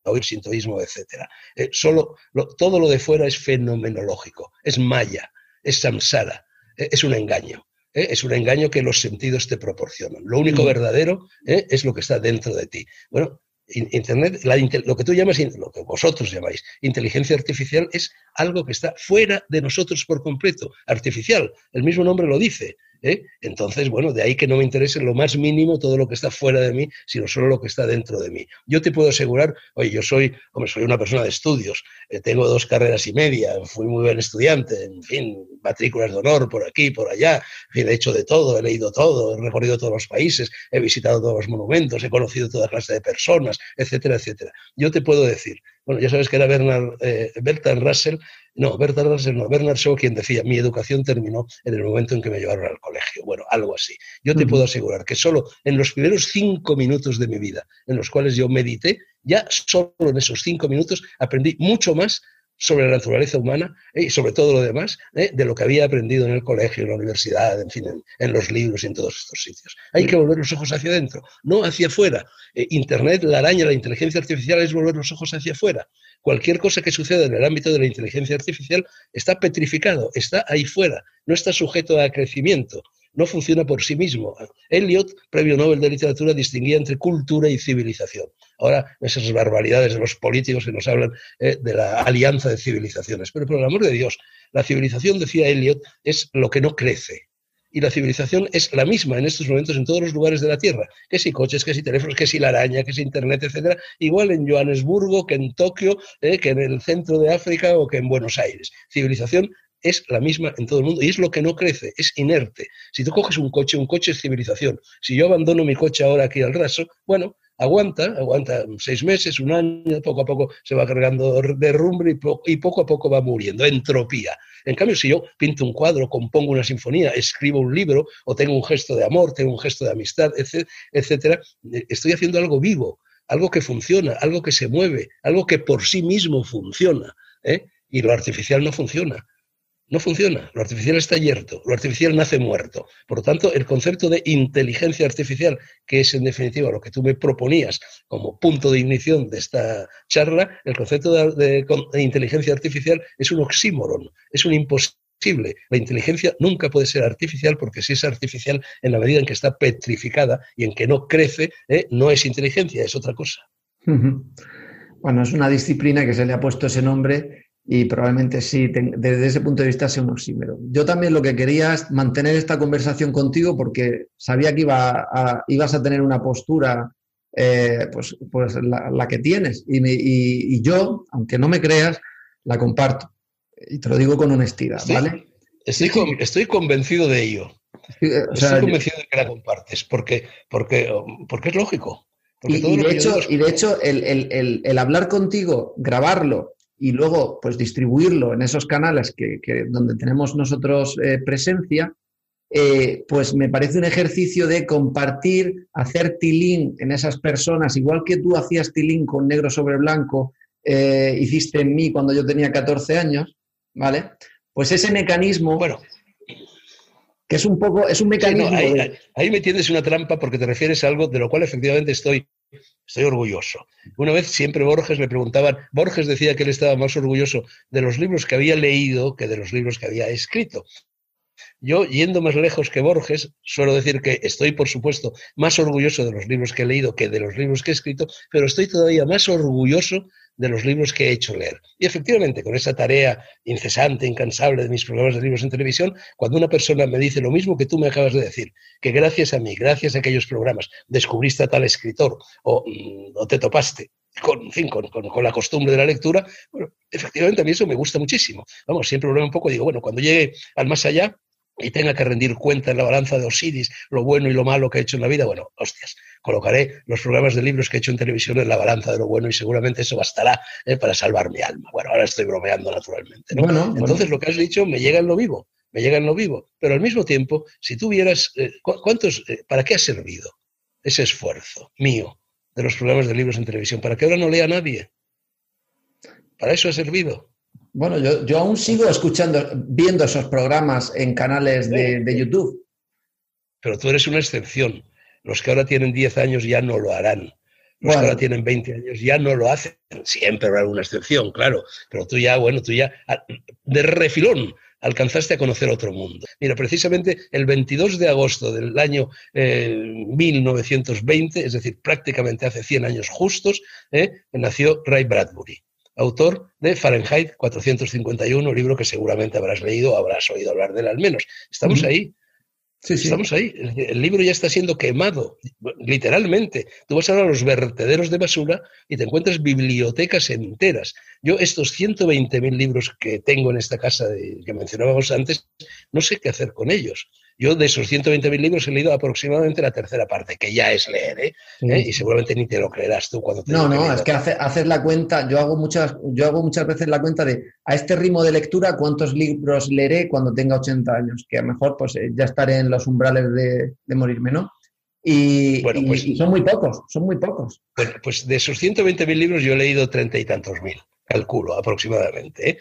el sintoísmo, etc. Eh, solo, todo lo de fuera es fenomenológico, es maya, es samsara, eh, es un engaño. ¿eh? es un engaño que los sentidos te proporcionan. Lo único mm. verdadero es lo que está dentro de ti. Bueno, Internet, lo que tú llamas, lo que vosotros llamáis inteligencia artificial es algo que está fuera de nosotros por completo, artificial. El mismo nombre lo dice. ¿Eh? Entonces, bueno, de ahí que no me interese lo más mínimo todo lo que está fuera de mí, sino solo lo que está dentro de mí. Yo te puedo asegurar, oye, yo soy, hombre, soy una persona de estudios, eh, tengo dos carreras y media, fui muy buen estudiante, en fin, matrículas de honor por aquí, por allá, en fin, he hecho de todo, he leído todo, he recorrido todos los países, he visitado todos los monumentos, he conocido toda clase de personas, etcétera, etcétera. Yo te puedo decir, bueno, ya sabes que era Bernard, eh, Bertrand Russell, no, Bertrand Russell no, Bernard Shaw quien decía, mi educación terminó en el momento en que me llevaron al colegio. Bueno, algo así. Yo te puedo asegurar que solo en los primeros cinco minutos de mi vida, en los cuales yo medité, ya solo en esos cinco minutos aprendí mucho más sobre la naturaleza humana ¿eh? y sobre todo lo demás ¿eh? de lo que había aprendido en el colegio, en la universidad, en fin, en, los libros y en todos estos sitios. Hay que volver los ojos hacia adentro, no hacia afuera. Eh, Internet, la araña, la inteligencia artificial es volver los ojos hacia afuera. Cualquier cosa que suceda en el ámbito de la inteligencia artificial está petrificado, está ahí fuera, no está sujeto a crecimiento no funciona por sí mismo. Eliot, premio Nobel de Literatura, distinguía entre cultura y civilización. Ahora, esas barbaridades de los políticos que nos hablan eh, de la alianza de civilizaciones. Pero por el amor de Dios, la civilización, decía Eliot, es lo que no crece. Y la civilización es la misma en estos momentos en todos los lugares de la Tierra. Que si coches, que si teléfonos, que si la araña, que si Internet, etcétera. Igual en Johannesburgo, que en Tokio, eh, que en el centro de África o que en Buenos Aires. Civilización es la misma en todo el mundo y es lo que no crece, es inerte. Si tú coges un coche, un coche es civilización. Si yo abandono mi coche ahora aquí al raso, bueno, aguanta, aguanta seis meses, un año, poco a poco se va cargando de rumbre y, poco a poco va muriendo, entropía. En cambio, si yo pinto un cuadro, compongo una sinfonía, escribo un libro o tengo un gesto de amor, tengo un gesto de amistad, etcétera, eh, estoy haciendo algo vivo, algo que funciona, algo que se mueve, algo que por sí mismo funciona. ¿eh? Y lo artificial no funciona. No funciona. Lo artificial está yerto. Lo artificial nace muerto. Por lo tanto, el concepto de inteligencia artificial, que es en definitiva lo que tú me proponías como punto de ignición de esta charla, el concepto de, inteligencia artificial es un oxímoron, es un imposible. La inteligencia nunca puede ser artificial porque si es artificial en la medida en que está petrificada y en que no crece, ¿eh? no es inteligencia, es otra cosa. Bueno, es una disciplina que se le ha puesto ese nombre y probablemente sí, desde ese punto de vista sea un oxímero. Yo también lo que quería es mantener esta conversación contigo porque sabía que iba a, ibas a tener una postura eh, pues, pues la, que tienes. Y, yo, aunque no me creas, la comparto. Y te lo digo con honestidad, ¿vale? Estoy, convencido de ello. Eh, estoy convencido de que la compartes, porque, porque, porque es lógico. Y, de hecho, y, de hecho, el, hablar contigo, grabarlo y luego pues distribuirlo en esos canales que, donde tenemos nosotros eh, presencia, eh, pues me parece un ejercicio de compartir, hacer tilín en esas personas, igual que tú hacías tilín con negro sobre blanco, eh, hiciste en mí cuando yo tenía 14 años, ¿vale? Pues ese mecanismo, bueno, que es un poco, es un mecanismo... ahí, me tienes una trampa porque te refieres a algo de lo cual efectivamente estoy Estoy orgulloso. Una vez siempre Borges le preguntaban, Borges decía que él estaba más orgulloso de los libros que había leído que de los libros que había escrito. Yo, yendo más lejos que Borges, suelo decir que estoy, por supuesto, más orgulloso de los libros que he leído que de los libros que he escrito, pero estoy todavía más orgulloso de los libros que he hecho leer. Y efectivamente, con esa tarea incesante, incansable de mis programas de libros en televisión, cuando una persona me dice lo mismo que tú me acabas de decir, que gracias a mí, gracias a aquellos programas, descubriste a tal escritor o, mm, te topaste con, con, la costumbre de la lectura, bueno, efectivamente a mí eso me gusta muchísimo. Vamos, siempre lo veo un poco, digo, bueno, cuando llegue al más allá, y tenga que rendir cuenta en la balanza de Osiris, lo bueno y lo malo que he hecho en la vida, bueno, hostias, colocaré los programas de libros que he hecho en televisión en la balanza de lo bueno y seguramente eso bastará eh, para salvar mi alma. Bueno, ahora estoy bromeando naturalmente. Entonces lo que has dicho me llega en lo vivo, me llega en lo vivo. Pero al mismo tiempo, si tú vieras, eh, ¿cuántos, eh, ¿para qué ha servido ese esfuerzo mío de los programas de libros en televisión? ¿Para que ahora no lea nadie? Para eso ha servido. Bueno, yo, aún sigo escuchando, viendo esos programas en canales de, YouTube. Pero tú eres una excepción. Los que ahora tienen 10 años ya no lo harán. Los que ahora tienen 20 años ya no lo hacen. Siempre habrá alguna excepción, claro. Pero tú ya, bueno, tú ya ah, de refilón alcanzaste a conocer otro mundo. Mira, precisamente el 22 de agosto del año 1920, eh, es decir, prácticamente hace 100 años justos, eh, nació Ray Bradbury autor de Fahrenheit 451, libro que seguramente habrás leído o habrás oído hablar de él al menos. Estamos ahí. Sí, Estamos ahí. El, libro ya está siendo quemado, literalmente. Tú vas ahora a los vertederos de basura y te encuentras bibliotecas enteras. Yo estos 120.000 libros que tengo en esta casa que mencionábamos antes, no sé qué hacer con ellos. Yo de esos 120.000 libros he leído aproximadamente la tercera parte, que ya es leer, ¿eh? ¿Eh? Y seguramente ni te lo creerás tú cuando te No, no, es que haces la cuenta, yo hago, muchas, yo hago muchas veces la cuenta de a este ritmo de lectura cuántos libros leeré cuando tenga 80 años, que a lo mejor pues eh, ya estaré en los umbrales de, morirme, ¿no? Y, pues son muy pocos, son muy pocos. Bueno, pues de esos 120.000 libros yo he leído treinta y tantos mil, calculo aproximadamente.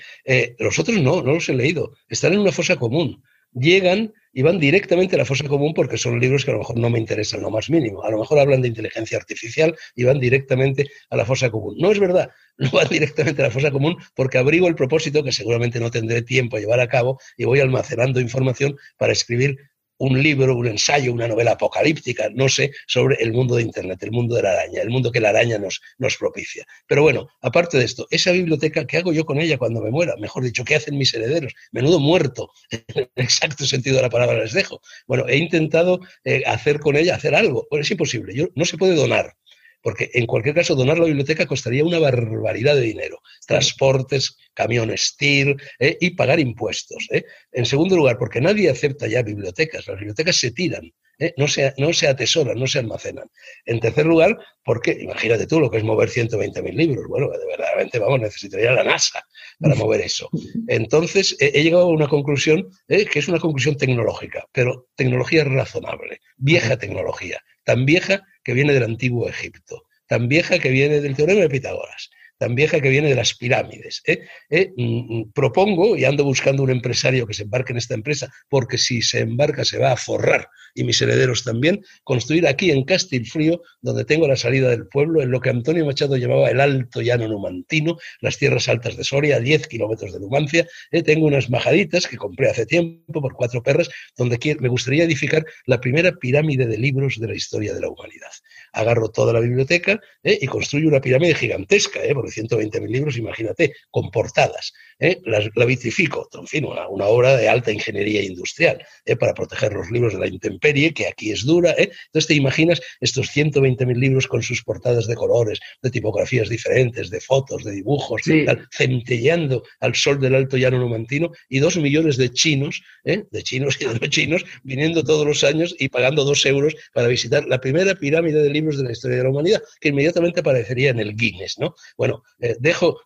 los otros no, no los he leído, están en una fosa común. Llegan y van directamente a la fosa común porque son libros que a lo mejor no me interesan lo más mínimo. A lo mejor hablan de inteligencia artificial y van directamente a la fosa común. No es verdad, no van directamente a la fosa común porque abrigo el propósito que seguramente no tendré tiempo a llevar a cabo y voy almacenando información para escribir un libro, un ensayo, una novela apocalíptica, no sé, sobre el mundo de Internet, el mundo de la araña, el mundo que la araña nos, nos propicia. Pero bueno, aparte de esto, esa biblioteca, ¿qué hago yo con ella cuando me muera? Mejor dicho, ¿qué hacen mis herederos? Menudo muerto, en el exacto sentido de la palabra les dejo. Bueno, he intentado eh, hacer con ella, hacer algo. Bueno, es imposible, yo, no se puede donar porque en cualquier caso donar la biblioteca costaría una barbaridad de dinero. Transportes, camiones TIR ¿eh? y pagar impuestos. ¿eh? En segundo lugar, porque nadie acepta ya bibliotecas, las bibliotecas se tiran. ¿eh? No, se, no se atesoran, no se almacenan. En tercer lugar, porque imagínate tú lo que es mover 120.000 libros. Bueno, de verdaderamente, vamos, necesitaría la NASA para mover eso. Entonces, he, llegado a una conclusión que es una conclusión tecnológica, pero tecnología razonable, vieja tecnología, tan vieja que viene del antiguo Egipto, tan vieja que viene del teorema de Pitágoras, tan vieja que viene de las pirámides. ¿eh? ¿Eh? Mm, mm, propongo, y ando buscando un empresario que se embarque en esta empresa, porque si se embarca se va a forrar, y mis herederos también, construir aquí en Castilfrío, donde tengo la salida del pueblo, en lo que Antonio Machado llamaba el Alto Llano Numantino, las tierras altas de Soria, a 10 kilómetros de Numancia. ¿eh? Tengo unas majaditas que compré hace tiempo por cuatro perras, donde me gustaría edificar la primera pirámide de libros de la historia de la humanidad. Agarro toda la biblioteca ¿eh? y construyo una pirámide gigantesca, ¿eh? porque 120.000 libros, imagínate, con portadas. ¿eh? La, vitrifico, en fin, una, obra de alta ingeniería industrial ¿eh? para proteger los libros de la intemperie, que aquí es dura. ¿eh? Entonces te imaginas estos 120.000 libros con sus portadas de colores, de tipografías diferentes, de fotos, de dibujos, centellando al sol del alto llano numantino y dos millones de chinos, de chinos y de no chinos, viniendo todos los años y pagando dos euros para visitar la primera pirámide de libros de la historia de la humanidad, que inmediatamente aparecería en el Guinness. ¿no? Bueno, dejo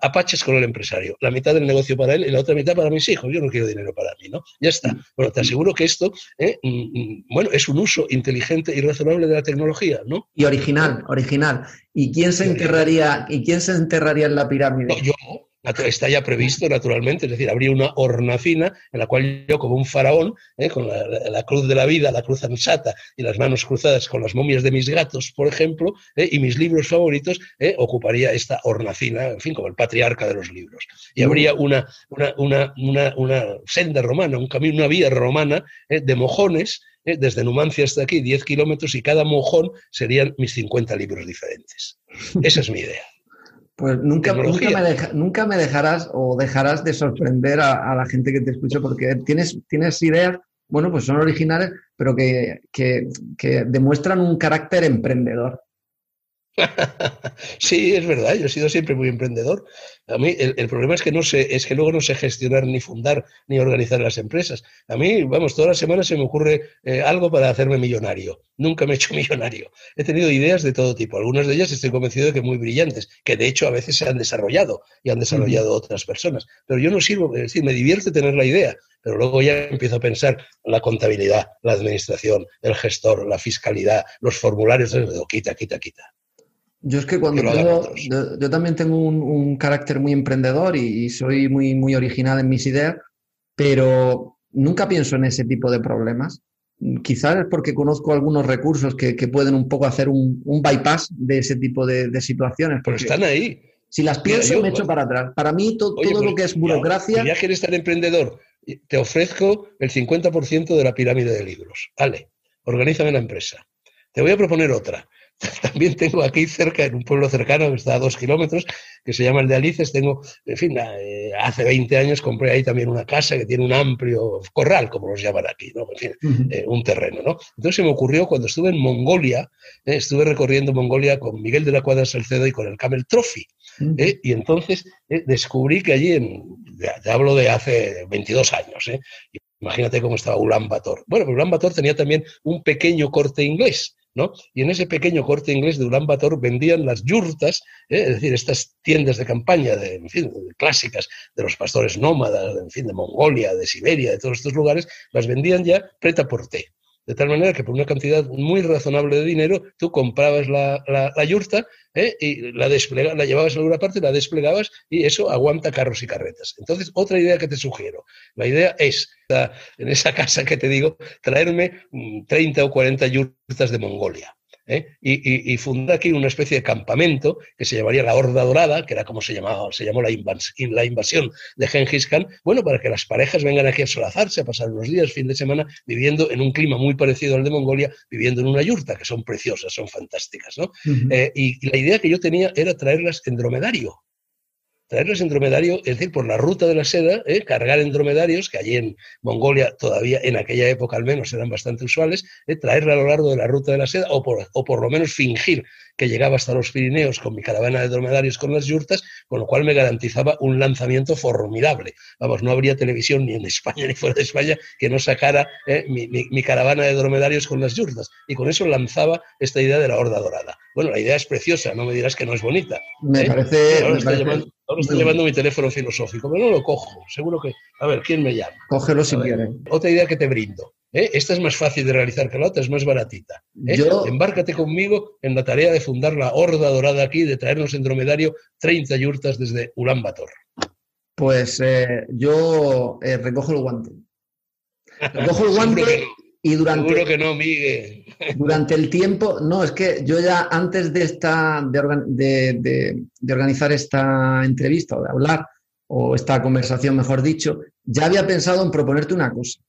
apaches con el empresario. La mitad del negocio para él y la otra mitad para mis hijos. Yo no quiero dinero para mí, ¿no? Ya está. Bueno, te aseguro que esto, ¿eh? mm, mm, bueno, es un uso inteligente y razonable de la tecnología, ¿no? Y original, original. ¿Y quién se enterraría, ¿y quién se enterraría en la pirámide? yo, está ya previsto, naturalmente, es decir, habría una hornacina en la cual yo, como un faraón, ¿eh? con la, cruz de la vida, la cruz ansata y las manos cruzadas con las momias de mis gatos, por ejemplo, ¿eh? y mis libros favoritos, ¿eh? ocuparía esta hornacina, en fin, como el patriarca de los libros. Y habría una, una, una senda romana, un camino, una vía romana de mojones, desde Numancia hasta aquí, 10 kilómetros, y cada mojón serían mis 50 libros diferentes. Esa es mi idea. Pues nunca, nunca, me dejarás o dejarás de sorprender a, la gente que te escucha porque tienes, tienes ideas, bueno, pues son originales, pero que, que, que demuestran un carácter emprendedor. sí, es verdad, yo he sido siempre muy emprendedor. A mí el, problema es que no sé, es que luego no sé gestionar ni fundar ni organizar las empresas. A mí, vamos, todas las semanas se me ocurre eh, algo para hacerme millonario. Nunca me he hecho millonario. He tenido ideas de todo tipo. Algunas de ellas estoy convencido de que muy brillantes, que de hecho a veces se han desarrollado y han desarrollado otras personas. Pero yo no sirvo, es decir, me divierte tener la idea, pero luego ya empiezo a pensar la contabilidad, la administración, el gestor, la fiscalidad, los formularios, quita, quita, quita. Yo es que cuando tengo, yo, también tengo un, carácter muy emprendedor y, soy muy, muy original en mis ideas, pero nunca pienso en ese tipo de problemas. Quizás es porque conozco algunos recursos que, pueden un poco hacer un, bypass de ese tipo de, situaciones. Pero están ahí. Si las pienso, me echo para atrás. Para mí, todo lo que es burocracia. Ya, ya que eres tan emprendedor, te ofrezco el 50% de la pirámide de libros. Vale, organízame la empresa. Te voy a proponer otra. También tengo aquí cerca, en un pueblo cercano que está a dos kilómetros, que se llama el de Alices, tengo, en fin, eh, hace 20 años compré ahí también una casa que tiene un amplio corral, como los llaman aquí, ¿no? En fin, eh, un terreno, ¿no? Entonces se me ocurrió cuando estuve en Mongolia, eh, estuve recorriendo Mongolia con Miguel de la Cuadra Salcedo y con el Camel Trophy, y entonces descubrí que allí, en, ya, hablo de hace 22 años, Imagínate cómo estaba Ulan Bator. Bueno, Ulan Bator tenía también un pequeño corte inglés. Y en ese pequeño corte inglés de Ulan Bator vendían las yurtas, ¿eh? es decir, estas tiendas de campaña, de, en fin, clásicas de los pastores nómadas, en fin, de Mongolia, de Siberia, de todos estos lugares, las vendían ya preta por té. De tal manera que por una cantidad muy razonable de dinero tú comprabas la, la, yurta ¿eh? y la, la llevabas a alguna parte, la desplegabas y eso aguanta carros y carretas. Entonces, otra idea que te sugiero. La idea es, en esa casa que te digo, traerme 30 mm, o 40 yurtas de Mongolia. ¿Eh? y, y, fundar aquí una especie de campamento que se llamaría la Horda Dorada, que era como se, llamaba, se llamó la, la invasión de Genghis Khan, bueno, para que las parejas vengan aquí a solazarse, a pasar unos días, fin de semana, viviendo en un clima muy parecido al de Mongolia, viviendo en una yurta, que son preciosas, son fantásticas. ¿no? Eh, y, la idea que yo tenía era traerlas en dromedario traerlas en dromedario, es decir, por la ruta de la seda, ¿eh? cargar en dromedarios, que allí en Mongolia todavía, en aquella época al menos, eran bastante usuales, ¿eh? traerla a lo largo de la ruta de la seda, o por, o por lo menos fingir que llegaba hasta los Pirineos con mi caravana de dromedarios con las yurtas, con lo cual me garantizaba un lanzamiento formidable. Vamos, no habría televisión ni en España ni fuera de España que no sacara ¿eh? mi, caravana de dromedarios con las yurtas. Y con eso lanzaba esta idea de la Horda Dorada. Bueno, la idea es preciosa, no me dirás que no es bonita. Me parece... Ahora está llevando mi teléfono filosófico, pero no lo cojo. Seguro que. A ver, ¿quién me llama? Cógelo si quieres. Otra idea que te brindo. ¿eh? Esta es más fácil de realizar que la otra, es más baratita. ¿eh? Embárcate conmigo en la tarea de fundar la horda dorada aquí, de traernos en dromedario 30 yurtas desde Ulan Bator. Pues eh, yo recojo el guante. Recojo el guante y durante, Seguro que no, Miguel. Durante el tiempo, no, es que yo ya antes de, esta, de, organizar esta entrevista o de hablar, o esta conversación, mejor dicho, ya había pensado en proponerte una cosa.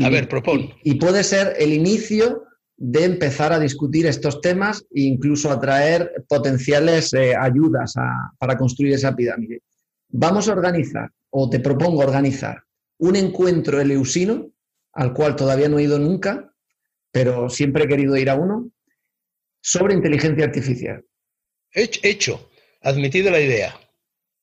a ver, propon. Y, puede ser el inicio de empezar a discutir estos temas e incluso a traer potenciales eh, ayudas para construir esa pirámide. Vamos a organizar, o te propongo organizar, un encuentro eleusino, al cual todavía no he ido nunca, pero siempre he querido ir a uno, sobre inteligencia artificial. Hecho, admitido la idea.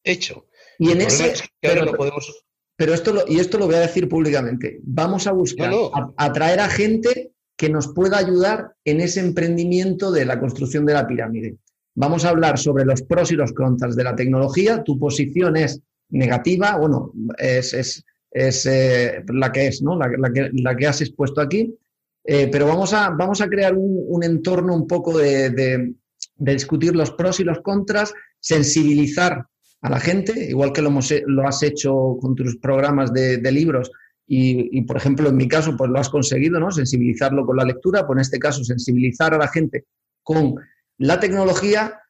Hecho. Y en ese, pero, podemos... pero, esto lo, y esto lo voy a decir públicamente. Vamos a buscar atraer a gente que nos pueda ayudar en ese emprendimiento de la construcción de la pirámide. Vamos a hablar sobre los pros y los contras de la tecnología. Tu posición es negativa, bueno, es, es, eh, la que es, ¿no? La, que, la, que, has expuesto aquí. Eh, pero vamos a, vamos a crear un, entorno un poco de, discutir los pros y los contras, sensibilizar a la gente, igual que lo, has hecho con tus programas de, de libros, y, por ejemplo, en mi caso, pues lo has conseguido, ¿no? Sensibilizarlo con la lectura, pues en este caso, sensibilizar a la gente con la tecnología,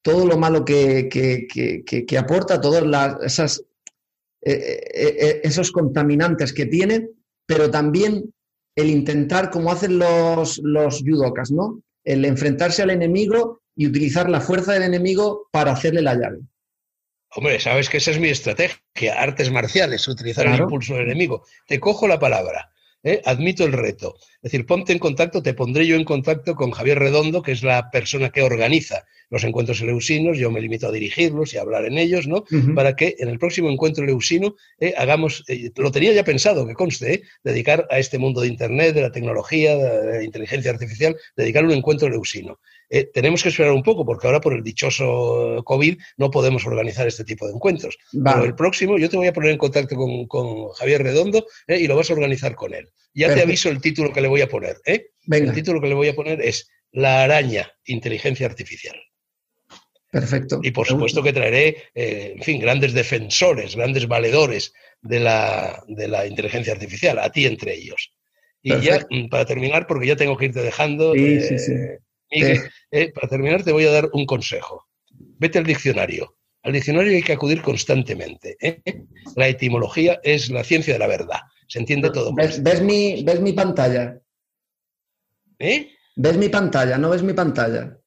todo lo malo que, que, aporta, todos esas, eh, eh, eh, esos contaminantes que tiene, pero también el intentar, como hacen los, los judokas, ¿no? El enfrentarse al enemigo y utilizar la fuerza del enemigo para hacerle la llave. Hombre, sabes que esa es mi estrategia, artes marciales, utilizar el impulso del enemigo. Te cojo la palabra, ¿eh? admito el reto. Es decir, ponte en contacto, te pondré yo en contacto con Javier Redondo, que es la persona que organiza los encuentros eleusinos, yo me limito a dirigirlos y a hablar en ellos, ¿no? Para que en el próximo encuentro eleusino eh, hagamos, eh, lo tenía ya pensado, que conste, dedicar a este mundo de Internet, de la tecnología, de la inteligencia artificial, dedicar un encuentro eleusino. Eh, tenemos que esperar un poco, porque ahora por el dichoso COVID no podemos organizar este tipo de encuentros. Pero el próximo, yo te voy a poner en contacto con, Javier Redondo eh, y lo vas a organizar con él. Ya te aviso el título que le voy a poner. ¿eh? El título que le voy a poner es La araña, inteligencia artificial. Perfecto. Y por supuesto que traeré, en fin, grandes defensores, grandes valedores de la, de la inteligencia artificial, a ti entre ellos. Y ya, mm, para terminar, porque ya tengo que irte dejando. Sí, sí, sí. Miguel, eh, para terminar te voy a dar un consejo. Vete al diccionario. Al diccionario hay que acudir constantemente. ¿eh? La etimología es la ciencia de la verdad. Se entiende todo. ¿Ves, mi, ¿Ves mi pantalla? ¿Eh? ¿Ves mi pantalla? ¿No ves mi pantalla?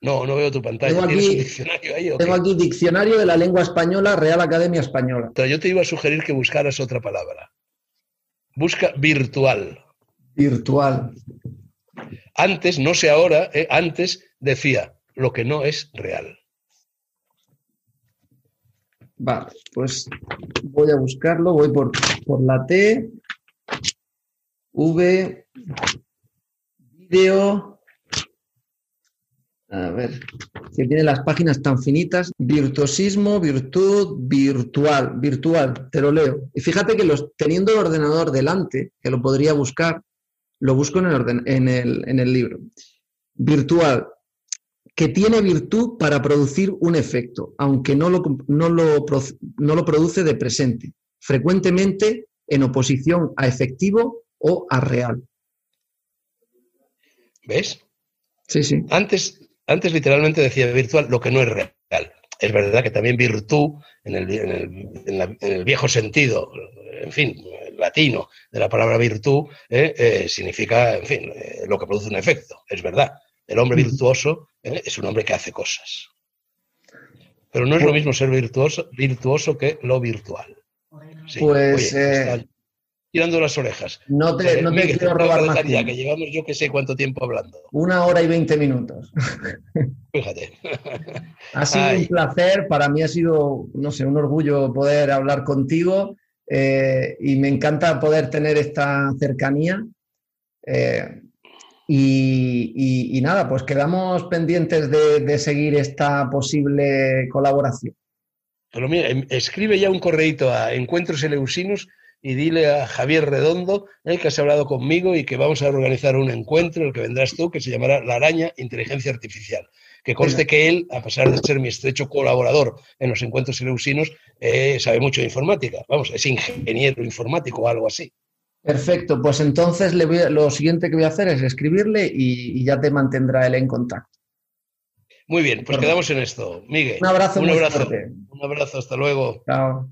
No, no veo tu pantalla. Tengo aquí, diccionario ahí, tengo aquí diccionario de la lengua española, Real Academia Española. yo te iba a sugerir que buscaras otra palabra. Busca virtual. Virtual. Antes, no sé ahora, eh, antes decía lo que no es real. Vale, pues voy a buscarlo, voy por, por la T, V, video, a ver, que tiene las páginas tan finitas, virtuosismo, virtud, virtual, virtual, te lo leo. Y fíjate que los, teniendo el ordenador delante, que lo podría buscar, lo busco en el, orden, en el, en el libro. Virtual, que tiene virtud para producir un efecto, aunque no lo, no lo, no lo produce de presente, frecuentemente en oposición a efectivo o a real. ¿Ves? Sí, sí. Antes, antes literalmente decía virtual lo que no es real. Es verdad que también virtud, en el, en el, en el viejo sentido, en fin, latino de la palabra virtud eh, eh, significa, en fin, eh, lo que produce un efecto, es verdad. El hombre virtuoso es un hombre que hace cosas. Pero no es lo mismo ser virtuoso, virtuoso que lo virtual. pues tirando las orejas. No te, no te quiero robar más tiempo. que llevamos yo que sé cuánto tiempo hablando. Una hora y veinte minutos. Fíjate. ha sido un placer, para mí ha sido, no sé, un orgullo poder hablar contigo eh, y me encanta poder tener esta cercanía. Eh, y, nada, pues quedamos pendientes de, seguir esta posible colaboración. Em, escribe ya un correíto a Encuentros Eleusinos y dile a Javier Redondo eh, que has hablado conmigo y que vamos a organizar un encuentro, el que vendrás tú, que se llamará La Araña Inteligencia Artificial que conste que él, a pesar de ser mi estrecho colaborador en los encuentros eleusinos, eh, sabe mucho de informática. Vamos, es ingeniero informático o algo así. Perfecto, pues entonces le lo siguiente que voy a hacer es escribirle y, ya te mantendrá él en contacto. Muy bien, pues quedamos en esto. Miguel. Un abrazo. Un abrazo. Fuerte. Un abrazo, hasta luego. Chao.